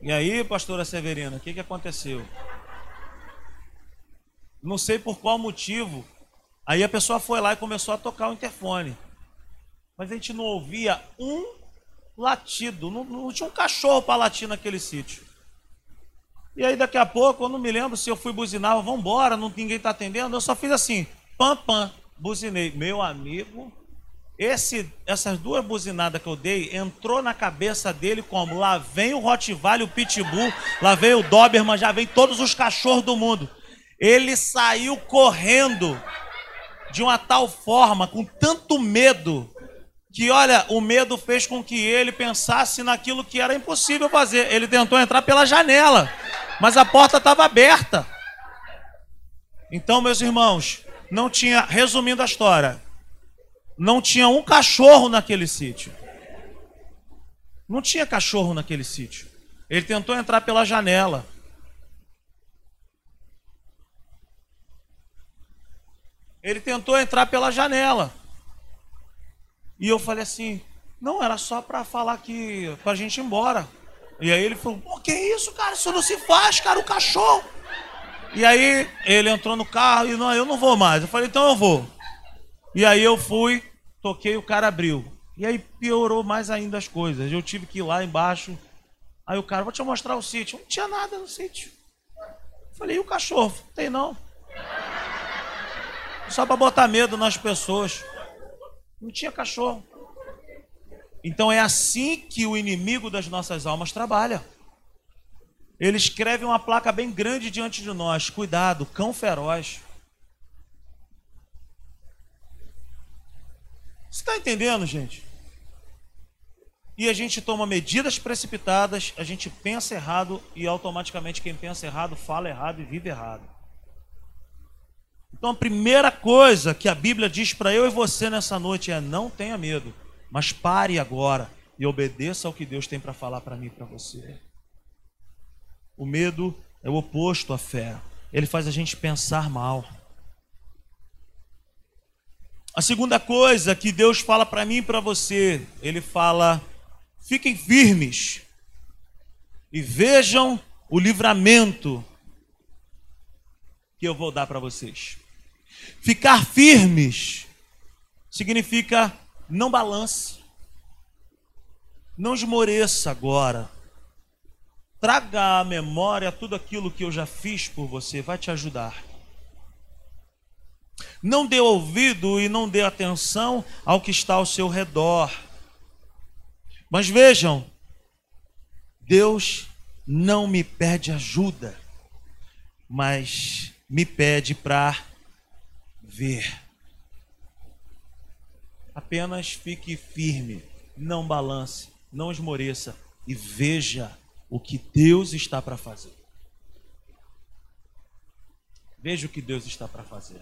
E aí, pastora Severina, o que, que aconteceu? Não sei por qual motivo. Aí a pessoa foi lá e começou a tocar o interfone. Mas a gente não ouvia um latido. Não, não tinha um cachorro para latir naquele sítio. E aí daqui a pouco, eu não me lembro se eu fui buzinar, vamos embora, não, ninguém está atendendo. Eu só fiz assim, pam, pam, buzinei. Meu amigo, esse, essas duas buzinadas que eu dei entrou na cabeça dele como lá vem o Rottweiler, o Pitbull, lá vem o Doberman, já vem todos os cachorros do mundo. Ele saiu correndo de uma tal forma, com tanto medo, que olha, o medo fez com que ele pensasse naquilo que era impossível fazer. Ele tentou entrar pela janela, mas a porta estava aberta. Então, meus irmãos, não tinha, resumindo a história, não tinha um cachorro naquele sítio. Não tinha cachorro naquele sítio. Ele tentou entrar pela janela. Ele tentou entrar pela janela. E eu falei assim: não, era só para falar que. pra gente ir embora. E aí ele falou: pô, que isso, cara? Isso não se faz, cara, o cachorro. E aí ele entrou no carro e não, eu não vou mais. Eu falei: então eu vou. E aí eu fui, toquei, o cara abriu. E aí piorou mais ainda as coisas. Eu tive que ir lá embaixo. Aí o cara, vou te mostrar o sítio. Não tinha nada no sítio. Falei, e o cachorro? Não tem não. Só para botar medo nas pessoas. Não tinha cachorro. Então é assim que o inimigo das nossas almas trabalha. ele escreve uma placa bem grande diante de nós: cuidado, cão feroz. Você está entendendo, gente? E a gente toma medidas precipitadas, a gente pensa errado e automaticamente quem pensa errado fala errado e vive errado. Então a primeira coisa que a Bíblia diz para eu e você nessa noite é: não tenha medo, mas pare agora e obedeça ao que Deus tem para falar para mim e para você. O medo é o oposto à fé. Ele faz a gente pensar mal. A segunda coisa que Deus fala para mim e para você, ele fala: fiquem firmes e vejam o livramento que eu vou dar para vocês. Ficar firmes significa não balance, não esmoreça agora. Traga à memória tudo aquilo que eu já fiz por você, vai te ajudar. Não dê ouvido e não dê atenção ao que está ao seu redor. Mas vejam, Deus não me pede ajuda, mas me pede para ver. Apenas fique firme, não balance, não esmoreça e veja o que Deus está para fazer. Veja o que Deus está para fazer.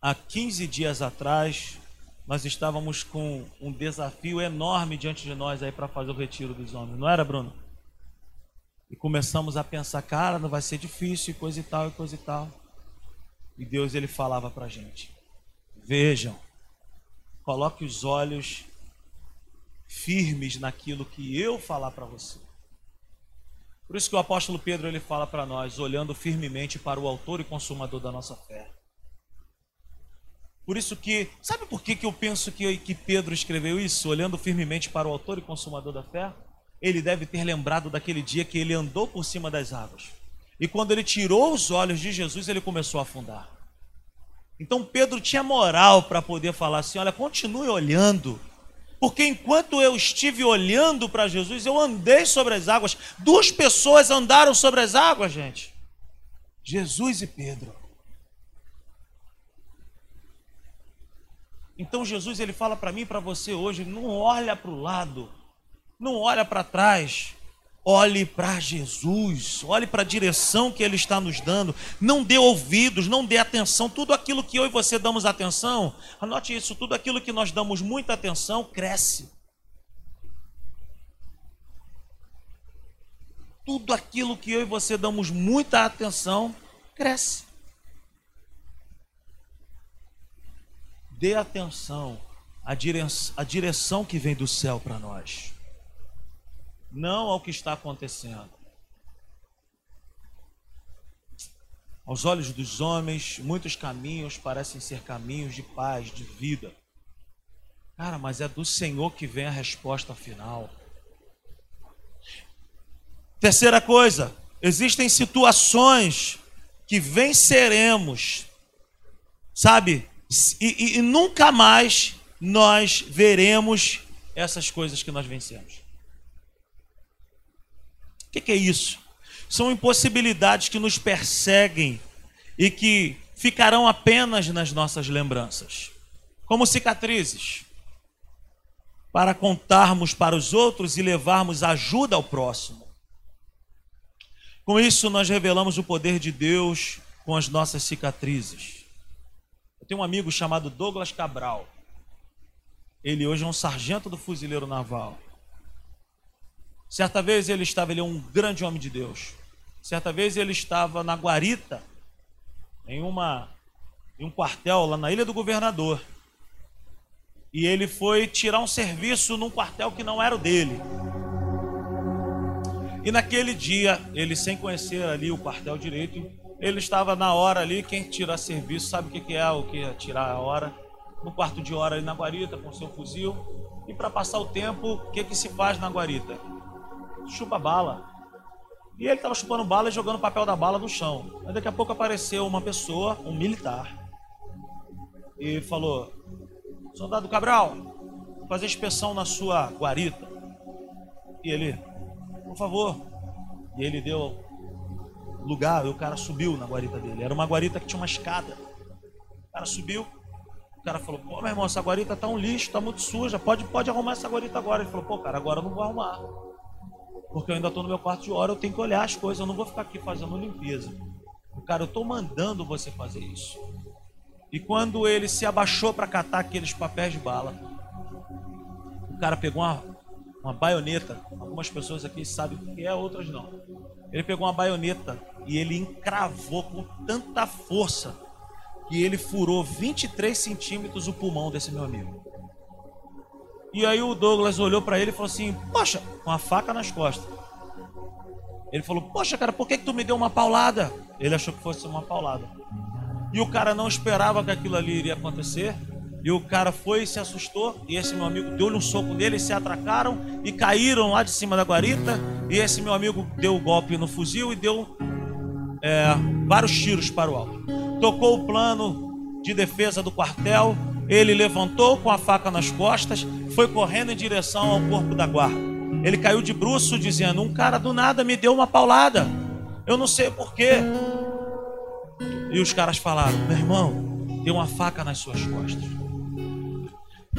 Há 15 dias atrás, nós estávamos com um desafio enorme diante de nós aí para fazer o retiro dos homens, não era, Bruno? E começamos a pensar, cara, não vai ser difícil, e coisa e tal, e coisa e tal. E Deus ele falava para a gente: vejam, coloque os olhos firmes naquilo que eu falar para você. Por isso que o apóstolo Pedro ele fala para nós, olhando firmemente para o autor e consumador da nossa fé. Por isso que, sabe por que, que eu penso que, que Pedro escreveu isso, olhando firmemente para o autor e consumador da fé? Ele deve ter lembrado daquele dia que ele andou por cima das águas. E quando ele tirou os olhos de Jesus, ele começou a afundar. Então Pedro tinha moral para poder falar assim: olha, continue olhando, porque enquanto eu estive olhando para Jesus, eu andei sobre as águas. Duas pessoas andaram sobre as águas, gente: Jesus e Pedro. Então Jesus ele fala para mim e para você hoje: não olha para o lado, não olha para trás, Olhe para Jesus, olhe para a direção que Ele está nos dando. Não dê ouvidos, não dê atenção. Tudo aquilo que eu e você damos atenção, anote isso: tudo aquilo que nós damos muita atenção cresce. Tudo aquilo que eu e você damos muita atenção cresce. Dê atenção à direção, à direção que vem do céu para nós não ao que está acontecendo. Aos olhos dos homens, muitos caminhos parecem ser caminhos de paz, de vida. Cara, mas é do Senhor que vem a resposta final. Terceira coisa, existem situações que venceremos, sabe? E, e, e nunca mais nós veremos essas coisas que nós vencemos que, que é isso? São impossibilidades que nos perseguem e que ficarão apenas nas nossas lembranças, como cicatrizes, para contarmos para os outros e levarmos ajuda ao próximo. Com isso, nós revelamos o poder de Deus com as nossas cicatrizes. Eu tenho um amigo chamado Douglas Cabral. Ele hoje é um sargento do fuzileiro naval. Certa vez ele estava, ele é um grande homem de Deus. Certa vez ele estava na guarita, em, uma, em um quartel lá na Ilha do Governador. E ele foi tirar um serviço num quartel que não era o dele. E naquele dia, ele sem conhecer ali o quartel direito, ele estava na hora ali, quem tira serviço sabe o que é o que é tirar a hora. No quarto de hora ali na guarita, com seu fuzil. E para passar o tempo, o que, que se faz na guarita? Chupa bala. E ele estava chupando bala e jogando o papel da bala no chão. Aí daqui a pouco apareceu uma pessoa, um militar, e falou: Soldado Cabral, vou fazer inspeção na sua guarita. E ele, por favor. E ele deu lugar e o cara subiu na guarita dele. Era uma guarita que tinha uma escada. O cara subiu, o cara falou, pô, meu irmão, essa guarita tá um lixo, tá muito suja, pode, pode arrumar essa guarita agora. Ele falou, pô, cara, agora eu não vou arrumar. Porque eu ainda estou no meu quarto de hora, eu tenho que olhar as coisas, eu não vou ficar aqui fazendo limpeza. Cara, eu estou mandando você fazer isso. E quando ele se abaixou para catar aqueles papéis de bala, o cara pegou uma, uma baioneta. Algumas pessoas aqui sabem o que é, outras não. Ele pegou uma baioneta e ele encravou com tanta força que ele furou 23 centímetros o pulmão desse meu amigo. E aí o Douglas olhou para ele e falou assim: Poxa, com a faca nas costas. Ele falou: Poxa, cara, por que, que tu me deu uma paulada? Ele achou que fosse uma paulada. E o cara não esperava que aquilo ali iria acontecer. E o cara foi se assustou. E esse meu amigo deu-lhe um soco nele, se atracaram e caíram lá de cima da guarita. E esse meu amigo deu o um golpe no fuzil e deu é, vários tiros para o alto. Tocou o plano de defesa do quartel. Ele levantou com a faca nas costas, foi correndo em direção ao corpo da guarda. Ele caiu de bruço, dizendo: Um cara do nada me deu uma paulada. Eu não sei porquê. E os caras falaram: Meu irmão, deu uma faca nas suas costas.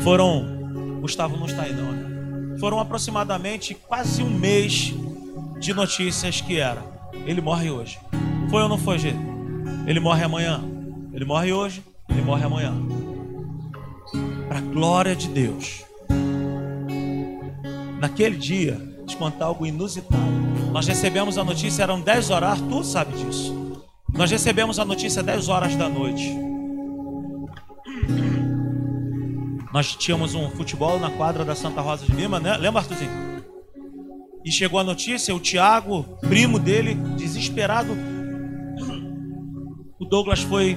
Foram, Gustavo não está aí não, né? Foram aproximadamente quase um mês de notícias que era: Ele morre hoje. Foi ou não foi, Gê? Ele morre amanhã. Ele morre hoje, ele morre amanhã. Para a glória de Deus. Naquele dia, te contar algo inusitado. Nós recebemos a notícia, eram 10 horas, tu sabe disso. Nós recebemos a notícia 10 horas da noite. Nós tínhamos um futebol na quadra da Santa Rosa de Lima, né? Lembra, Arthurzinho? E chegou a notícia, o Tiago, primo dele, desesperado. O Douglas foi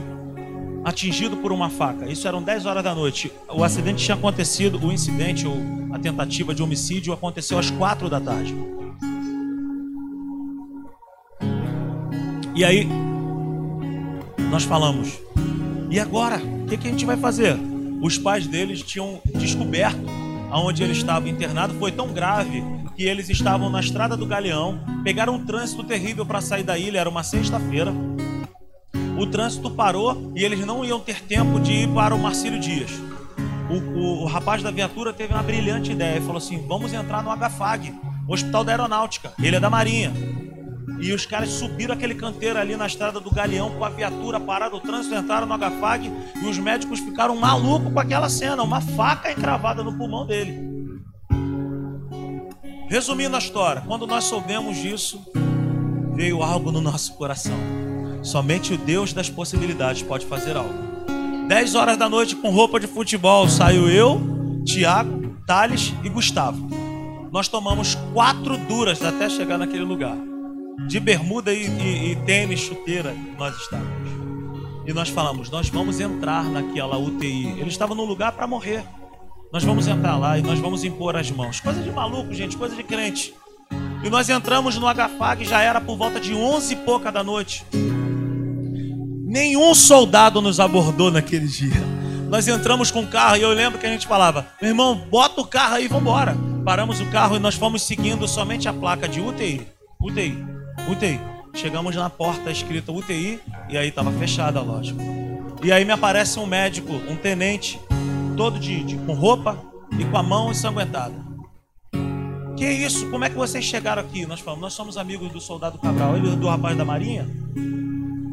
atingido por uma faca. Isso eram 10 horas da noite. O acidente tinha acontecido, o incidente ou a tentativa de homicídio aconteceu às 4 da tarde. E aí nós falamos: e agora? O que, que a gente vai fazer? Os pais deles tinham descoberto aonde ele estava internado foi tão grave que eles estavam na estrada do Galeão, pegaram um trânsito terrível para sair da ilha, era uma sexta-feira. O trânsito parou e eles não iam ter tempo de ir para o Marcílio Dias. O, o, o rapaz da viatura teve uma brilhante ideia e falou assim: vamos entrar no HFAG, Hospital da Aeronáutica. Ele é da Marinha. E os caras subiram aquele canteiro ali na estrada do Galeão com a viatura parada, o trânsito entraram no HFAG e os médicos ficaram malucos com aquela cena, uma faca encravada no pulmão dele. Resumindo a história, quando nós soubemos disso, veio algo no nosso coração. Somente o Deus das possibilidades pode fazer algo. 10 horas da noite com roupa de futebol, saiu eu, Tiago, Thales e Gustavo. Nós tomamos quatro duras até chegar naquele lugar de bermuda e, e, e tênis, chuteira, nós estávamos. E nós falamos, nós vamos entrar naquela UTI. Ele estava num lugar para morrer. Nós vamos entrar lá e nós vamos impor as mãos. Coisa de maluco, gente, coisa de crente. E nós entramos no HFAG, já era por volta de onze e pouca da noite. Nenhum soldado nos abordou naquele dia. Nós entramos com o carro e eu lembro que a gente falava: meu irmão, bota o carro aí, vambora. Paramos o carro e nós fomos seguindo somente a placa de UTI. UTI. UTI. Chegamos na porta escrita UTI e aí estava fechada, lógico. E aí me aparece um médico, um tenente, todo de, de, com roupa e com a mão ensanguentada. Que isso? Como é que vocês chegaram aqui? Nós falamos, nós somos amigos do soldado Cabral. Ele do rapaz da Marinha?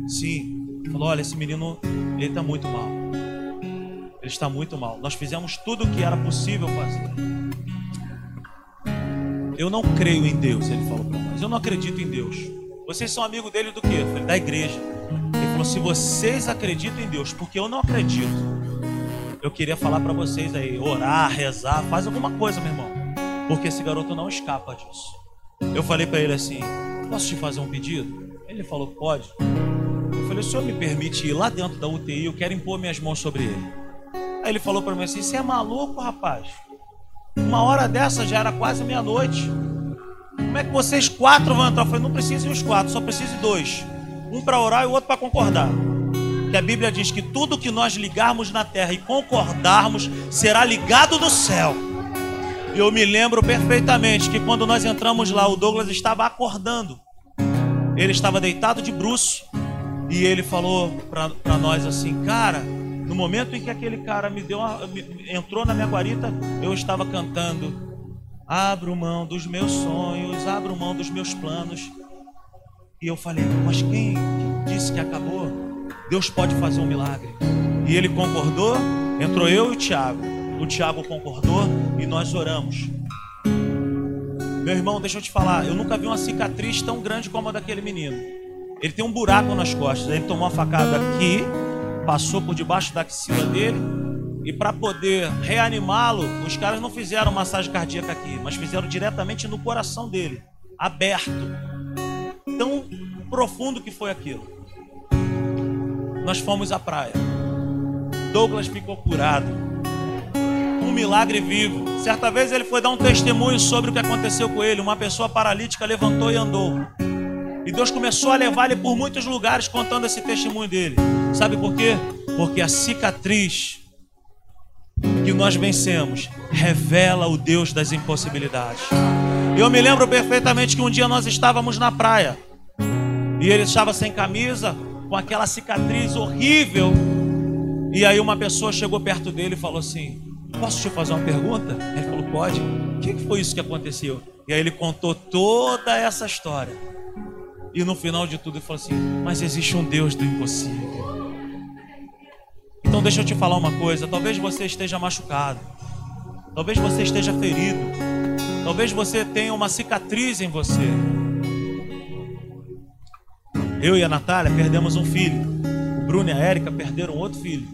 Sim. Falou, olha, esse menino, ele está muito mal. Ele está muito mal. Nós fizemos tudo o que era possível fazer. Eu não creio em Deus, ele falou para nós. Eu não acredito em Deus. Vocês são amigos dele do quê? Falei, da igreja. Ele falou: se vocês acreditam em Deus, porque eu não acredito, eu queria falar para vocês aí, orar, rezar, faz alguma coisa, meu irmão. Porque esse garoto não escapa disso. Eu falei para ele assim: posso te fazer um pedido? Ele falou: pode. Falei: o senhor me permite ir lá dentro da UTI? Eu quero impor minhas mãos sobre ele. Aí ele falou para mim assim: você é maluco, rapaz? Uma hora dessa já era quase meia-noite. Como é que vocês quatro vão entrar? Eu falei, não precisa ir os quatro, só precisa de dois. Um para orar e o outro para concordar. Que a Bíblia diz que tudo que nós ligarmos na terra e concordarmos será ligado no céu. Eu me lembro perfeitamente que quando nós entramos lá, o Douglas estava acordando. ele estava deitado de bruço e ele falou para nós assim, cara, no momento em que aquele cara me deu uma, me, entrou na minha guarita, eu estava cantando Abro mão dos meus sonhos, abro mão dos meus planos. E eu falei, mas quem, disse que acabou? Deus pode fazer um milagre. E ele concordou, entrou eu e o Tiago. O Tiago concordou e nós oramos. Meu irmão, deixa eu te falar, eu nunca vi uma cicatriz tão grande como a daquele menino. Ele tem um buraco nas costas, ele tomou uma facada aqui, passou por debaixo da axila dele e para poder reanimá-lo, os caras não fizeram massagem cardíaca aqui, mas fizeram diretamente no coração dele, aberto. Tão profundo que foi aquilo. Nós fomos à praia. Douglas ficou curado. Um milagre vivo. Certa vez ele foi dar um testemunho sobre o que aconteceu com ele. Uma pessoa paralítica levantou e andou. E Deus começou a levar ele por muitos lugares contando esse testemunho dele. Sabe por quê? Porque a cicatriz que nós vencemos revela o Deus das impossibilidades. Eu me lembro perfeitamente que um dia nós estávamos na praia e ele estava sem camisa, com aquela cicatriz horrível. E aí uma pessoa chegou perto dele e falou assim: Posso te fazer uma pergunta? Ele falou: Pode. O que foi isso que aconteceu? E aí ele contou toda essa história. E no final de tudo ele falou assim: Mas existe um Deus do impossível. Então deixa eu te falar uma coisa, talvez você esteja machucado. Talvez você esteja ferido. Talvez você tenha uma cicatriz em você. Eu e a Natália perdemos um filho. O Bruno e a Érica perderam outro filho.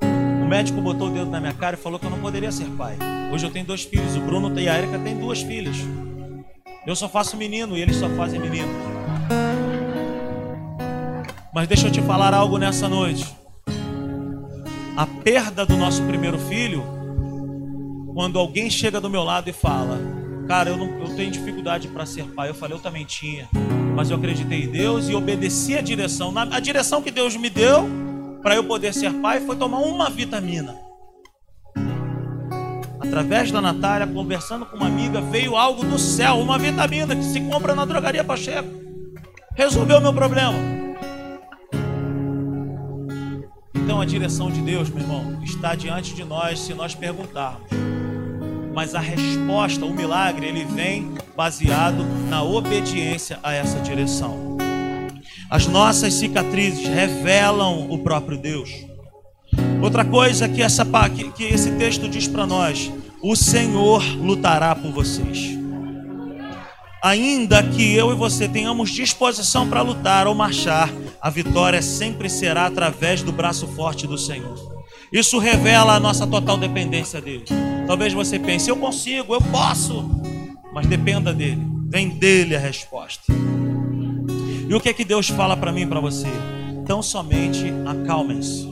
O médico botou o dedo na minha cara e falou que eu não poderia ser pai. Hoje eu tenho dois filhos. O Bruno e a Érica têm duas filhas. Eu só faço menino e eles só fazem menino. Mas deixa eu te falar algo nessa noite a perda do nosso primeiro filho, quando alguém chega do meu lado e fala: Cara, eu, não, eu tenho dificuldade para ser pai. Eu falei: Eu também tinha. Mas eu acreditei em Deus e obedeci a direção. Na, a direção que Deus me deu para eu poder ser pai foi tomar uma vitamina. Através da Natália, conversando com uma amiga, veio algo do céu, uma vitamina que se compra na drogaria Pacheco. Resolveu meu problema. Então a direção de Deus, meu irmão, está diante de nós se nós perguntarmos. Mas a resposta, o milagre, ele vem baseado na obediência a essa direção. As nossas cicatrizes revelam o próprio Deus. Outra coisa que, essa, que, que esse texto diz para nós: o Senhor lutará por vocês. Ainda que eu e você tenhamos disposição para lutar ou marchar, a vitória sempre será através do braço forte do Senhor. Isso revela a nossa total dependência dele. Talvez você pense, eu consigo, eu posso, mas dependa dele. Vem dele a resposta. E o que é que Deus fala para mim e para você? Então somente acalmem-se.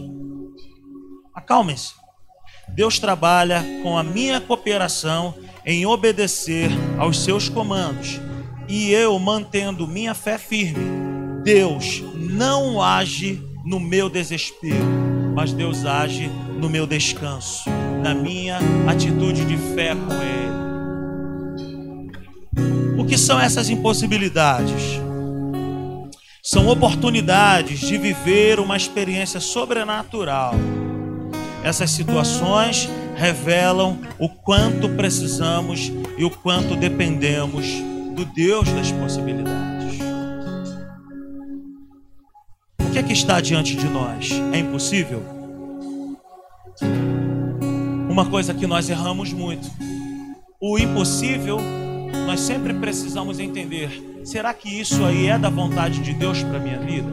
Acalmem-se. Deus trabalha com a minha cooperação em obedecer aos seus comandos e eu mantendo minha fé firme, Deus não age no meu desespero, mas Deus age no meu descanso, na minha atitude de fé com Ele. O que são essas impossibilidades? São oportunidades de viver uma experiência sobrenatural. Essas situações revelam o quanto precisamos e o quanto dependemos do Deus das possibilidades. O que é que está diante de nós? É impossível? Uma coisa que nós erramos muito. O impossível, nós sempre precisamos entender: será que isso aí é da vontade de Deus para minha vida?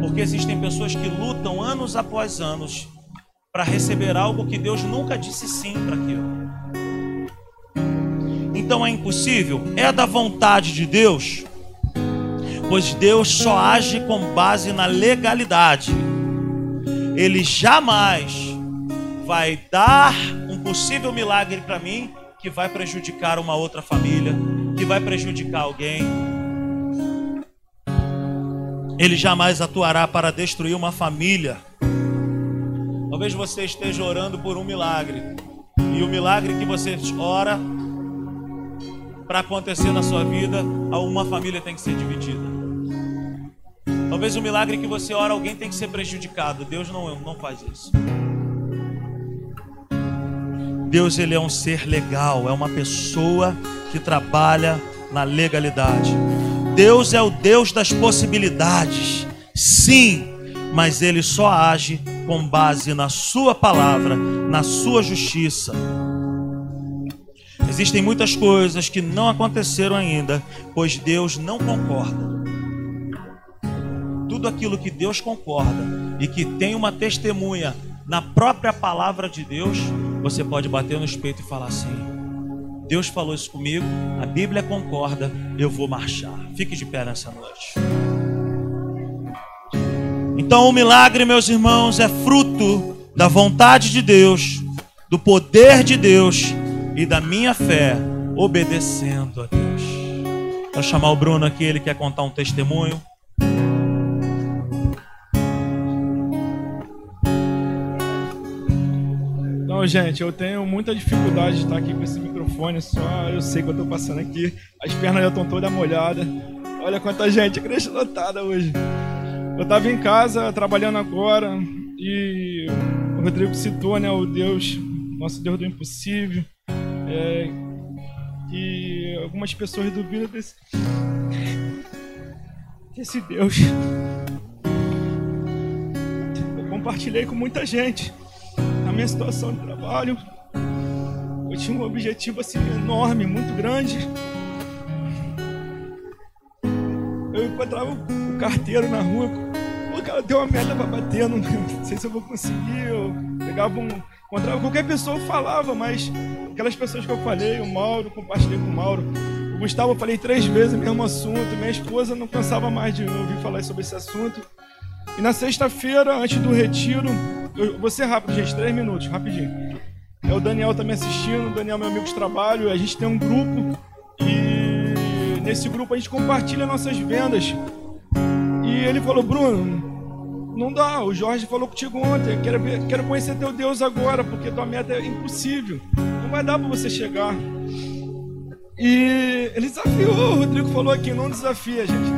Porque existem pessoas que lutam anos após anos para receber algo que Deus nunca disse sim para aquilo. Então é impossível? É da vontade de Deus? Pois Deus só age com base na legalidade. Ele jamais vai dar um possível milagre para mim que vai prejudicar uma outra família, que vai prejudicar alguém. Ele jamais atuará para destruir uma família. Talvez você esteja orando por um milagre. E o milagre que você ora para acontecer na sua vida, uma família tem que ser dividida. Talvez o milagre que você ora, alguém tem que ser prejudicado. Deus não, não faz isso. Deus ele é um ser legal, é uma pessoa que trabalha na legalidade. Deus é o Deus das possibilidades. Sim, mas ele só age com base na sua palavra, na sua justiça. Existem muitas coisas que não aconteceram ainda, pois Deus não concorda. Tudo aquilo que Deus concorda e que tem uma testemunha na própria palavra de Deus, você pode bater no peito e falar assim: Deus falou isso comigo, a Bíblia concorda, eu vou marchar. Fique de pé nessa noite. Então, o milagre, meus irmãos, é fruto da vontade de Deus, do poder de Deus e da minha fé obedecendo a Deus. Vou chamar o Bruno aqui, ele quer contar um testemunho. Não, gente, eu tenho muita dificuldade de estar aqui com esse microfone, só eu sei que eu estou passando aqui. As pernas já estão todas molhadas. Olha quanta gente, igreja lotada hoje. Eu estava em casa trabalhando agora e o Rodrigo citou, né, o Deus, nosso Deus do impossível. É, e algumas pessoas duvidam desse, desse Deus. Eu compartilhei com muita gente a minha situação de trabalho. Eu tinha um objetivo assim enorme, muito grande. Eu encontrava o carteiro na rua tem uma meta pra bater, não, não sei se eu vou conseguir. Eu pegava um. Encontrava qualquer pessoa, eu falava, mas aquelas pessoas que eu falei, o Mauro, compartilhei com o Mauro. O Gustavo eu falei três vezes o mesmo assunto. Minha esposa não cansava mais de ouvir falar sobre esse assunto. E na sexta-feira, antes do retiro, eu vou ser rápido, gente, três minutos, rapidinho. É o Daniel tá me assistindo, o Daniel é meu amigo de trabalho, a gente tem um grupo e nesse grupo a gente compartilha nossas vendas. E ele falou, Bruno, não dá. O Jorge falou contigo ontem. Quero, quero conhecer teu Deus agora, porque tua meta é impossível. Não vai dar para você chegar. E ele desafiou. O Rodrigo falou aqui: não desafia, gente.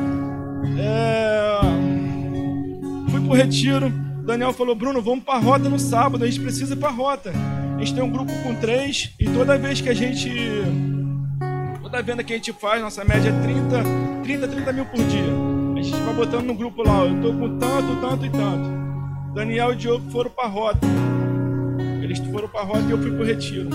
É... Fui pro retiro. Daniel falou: Bruno, vamos pra rota no sábado. A gente precisa ir pra rota. A gente tem um grupo com três. E toda vez que a gente. Toda venda que a gente faz, nossa média é 30, 30, 30 mil por dia. A gente vai botando no grupo lá, eu tô com tanto, tanto e tanto. Daniel e Diogo foram para rota. Eles foram para rota e eu fui pro retiro.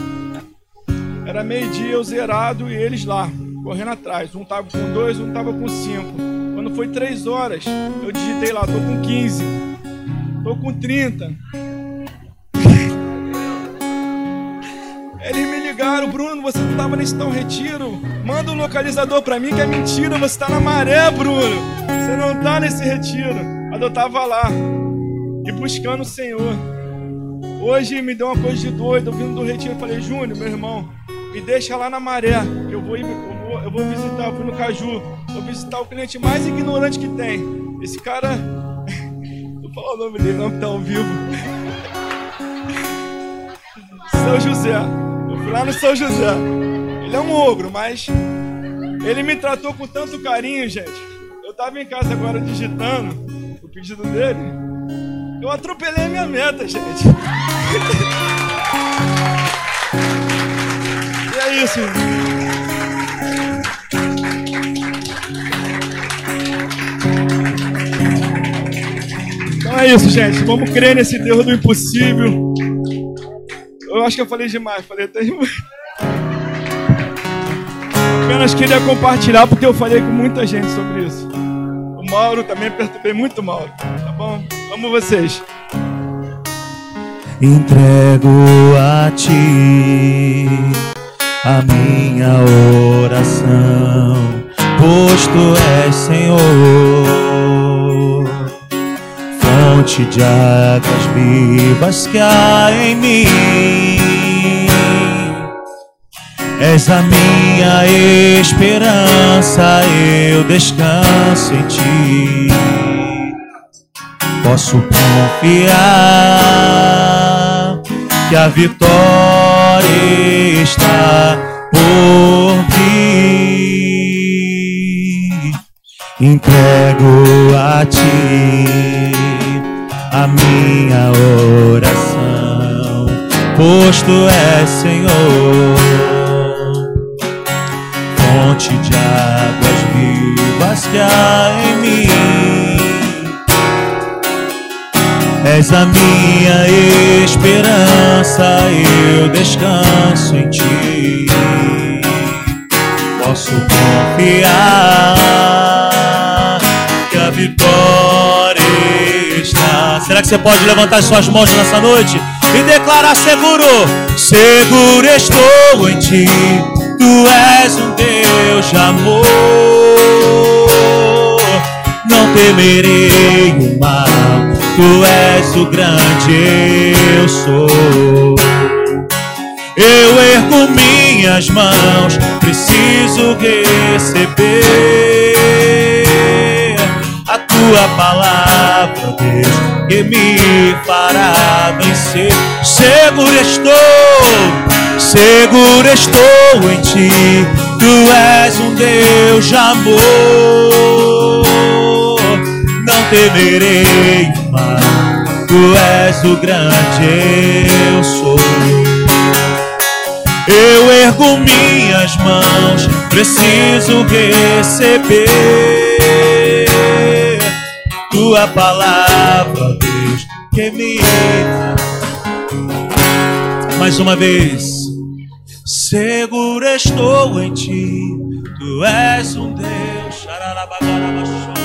Era meio-dia, eu zerado e eles lá, correndo atrás. Um tava com dois, um tava com cinco. Quando foi três horas, eu digitei lá, tô com 15, tô com 30. Eles me ligaram, Bruno, você não estava nesse tal retiro? Manda um localizador para mim que é mentira, você está na maré, Bruno. Você não está nesse retiro. Mas eu estava lá e buscando o Senhor. Hoje me deu uma coisa de doido, eu vindo do retiro, falei, Júnior, meu irmão, me deixa lá na maré, eu vou, eu vou, eu vou visitar, eu fui no Caju, vou visitar o cliente mais ignorante que tem. Esse cara, vou falar o nome dele, não, que tá ao vivo. São José. Lá no São José. Ele é um ogro, mas ele me tratou com tanto carinho, gente. Eu tava em casa agora digitando o pedido dele. Eu atropelei minha meta, gente. e é isso. Então é isso, gente. Vamos crer nesse Deus do impossível. Eu acho que eu falei demais, falei até demais. Apenas queria compartilhar porque eu falei com muita gente sobre isso. O Mauro também perturbei muito Mauro. Tá bom? Amo vocês. Entrego a ti a minha oração, pois tu és Senhor fonte de águas vivas que há em mim. És a minha esperança, eu descanso em ti. Posso confiar que a vitória está ouvir. Entrego a ti a minha oração, pois tu és Senhor, fonte de águas vivas que há em mim. És a minha esperança, eu descanso em ti. Posso confiar Será que você pode levantar suas mãos nessa noite e declarar seguro? Seguro estou em ti, tu és um Deus de amor. Não temerei o mal, tu és o grande eu sou. Eu ergo minhas mãos, preciso receber tua palavra, Deus, que me fará vencer. Seguro estou, seguro estou em ti, tu és um Deus de amor. Não temerei mal, tu és o grande eu sou. Eu ergo minhas mãos, preciso receber tua palavra, Deus, que me mais uma vez. Seguro estou em ti, tu és um Deus. Xaralabagarabachó,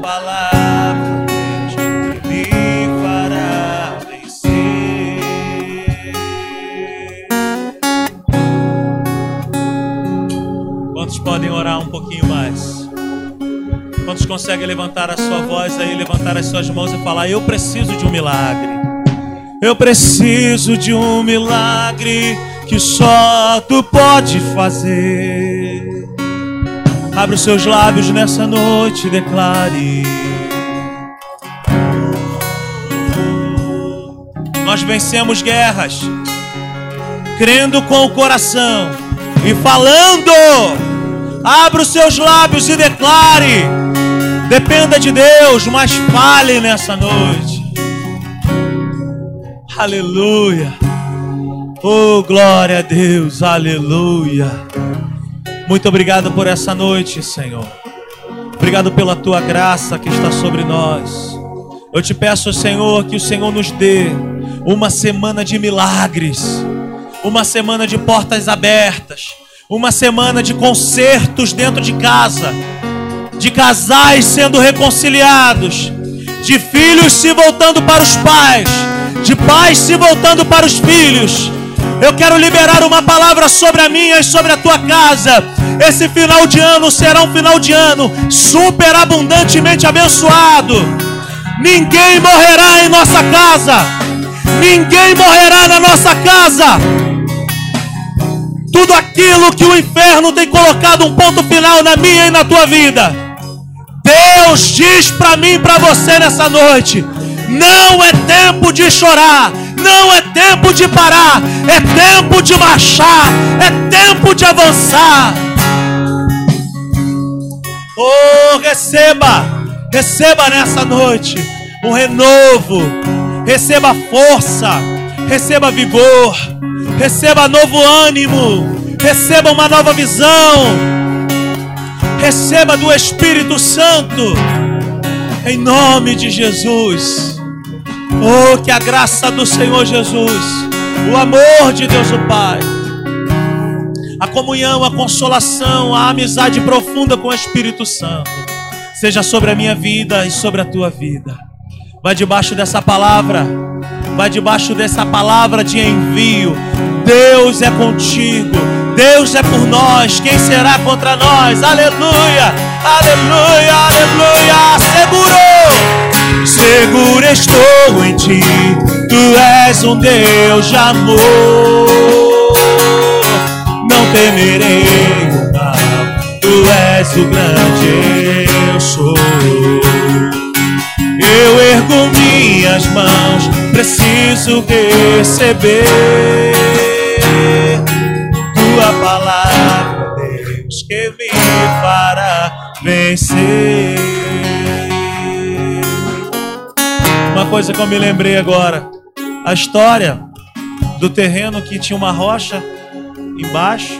palavra, que me fará vencer. Quantos podem orar um pouquinho mais? Quantos conseguem levantar a sua voz aí, levantar as suas mãos e falar: Eu preciso de um milagre. Eu preciso de um milagre que só tu pode fazer. Abre os seus lábios nessa noite e declare. Nós vencemos guerras, crendo com o coração e falando. Abra os seus lábios e declare. Dependa de Deus, mas fale nessa noite. Aleluia. Oh, glória a Deus. Aleluia. Muito obrigado por essa noite, Senhor. Obrigado pela tua graça que está sobre nós. Eu te peço, Senhor, que o Senhor nos dê uma semana de milagres, uma semana de portas abertas, uma semana de concertos dentro de casa, de casais sendo reconciliados, de filhos se voltando para os pais, de pais se voltando para os filhos. Eu quero liberar uma palavra sobre a minha e sobre a tua casa. Esse final de ano será um final de ano super abundantemente abençoado. Ninguém morrerá em nossa casa. Ninguém morrerá na nossa casa. Tudo aquilo que o inferno tem colocado um ponto final na minha e na tua vida. Deus diz para mim e para você nessa noite: não é tempo de chorar, não é tempo de parar, é tempo de marchar, é tempo de avançar. Oh, receba, receba nessa noite um renovo, receba força, receba vigor, receba novo ânimo, receba uma nova visão, receba do Espírito Santo, em nome de Jesus. Oh, que a graça do Senhor Jesus, o amor de Deus o Pai, a comunhão, a consolação, a amizade profunda com o Espírito Santo, seja sobre a minha vida e sobre a tua vida. Vai debaixo dessa palavra, vai debaixo dessa palavra de envio. Deus é contigo, Deus é por nós. Quem será contra nós? Aleluia, aleluia, aleluia. Seguro, seguro estou em ti. Tu és um Deus de amor. Não temerei o mal. Tu és o grande eu sou. Eu ergo minhas mãos, preciso receber tua palavra, Deus, que me fará vencer. Uma coisa que eu me lembrei agora, a história do terreno que tinha uma rocha embaixo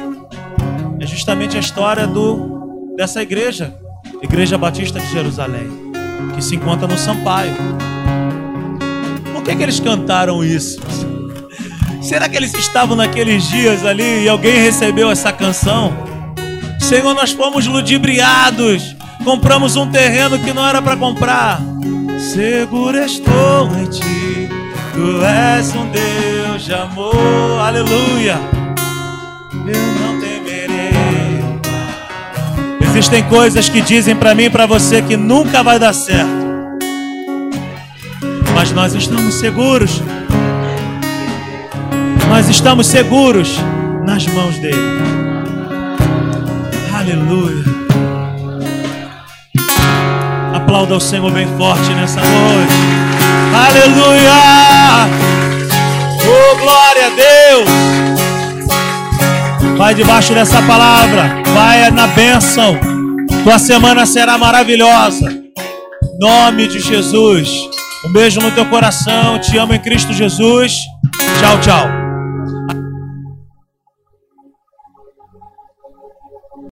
é justamente a história do dessa igreja, Igreja Batista de Jerusalém, que se encontra no Sampaio. Por que, que eles cantaram isso? Será que eles estavam naqueles dias ali e alguém recebeu essa canção? Senhor, nós fomos ludibriados, compramos um terreno que não era para comprar. Seguro estou em ti, tu és um Deus de amor, aleluia. Eu não temerei. Existem coisas que dizem para mim e para você que nunca vai dar certo, mas nós estamos seguros nós estamos seguros nas mãos dele. Aleluia. Aplauda o Senhor bem forte nessa noite. Aleluia. Oh, glória a Deus. Vai debaixo dessa palavra. Vai na bênção. Tua semana será maravilhosa. Nome de Jesus. Um beijo no teu coração. Te amo em Cristo Jesus. Tchau, tchau.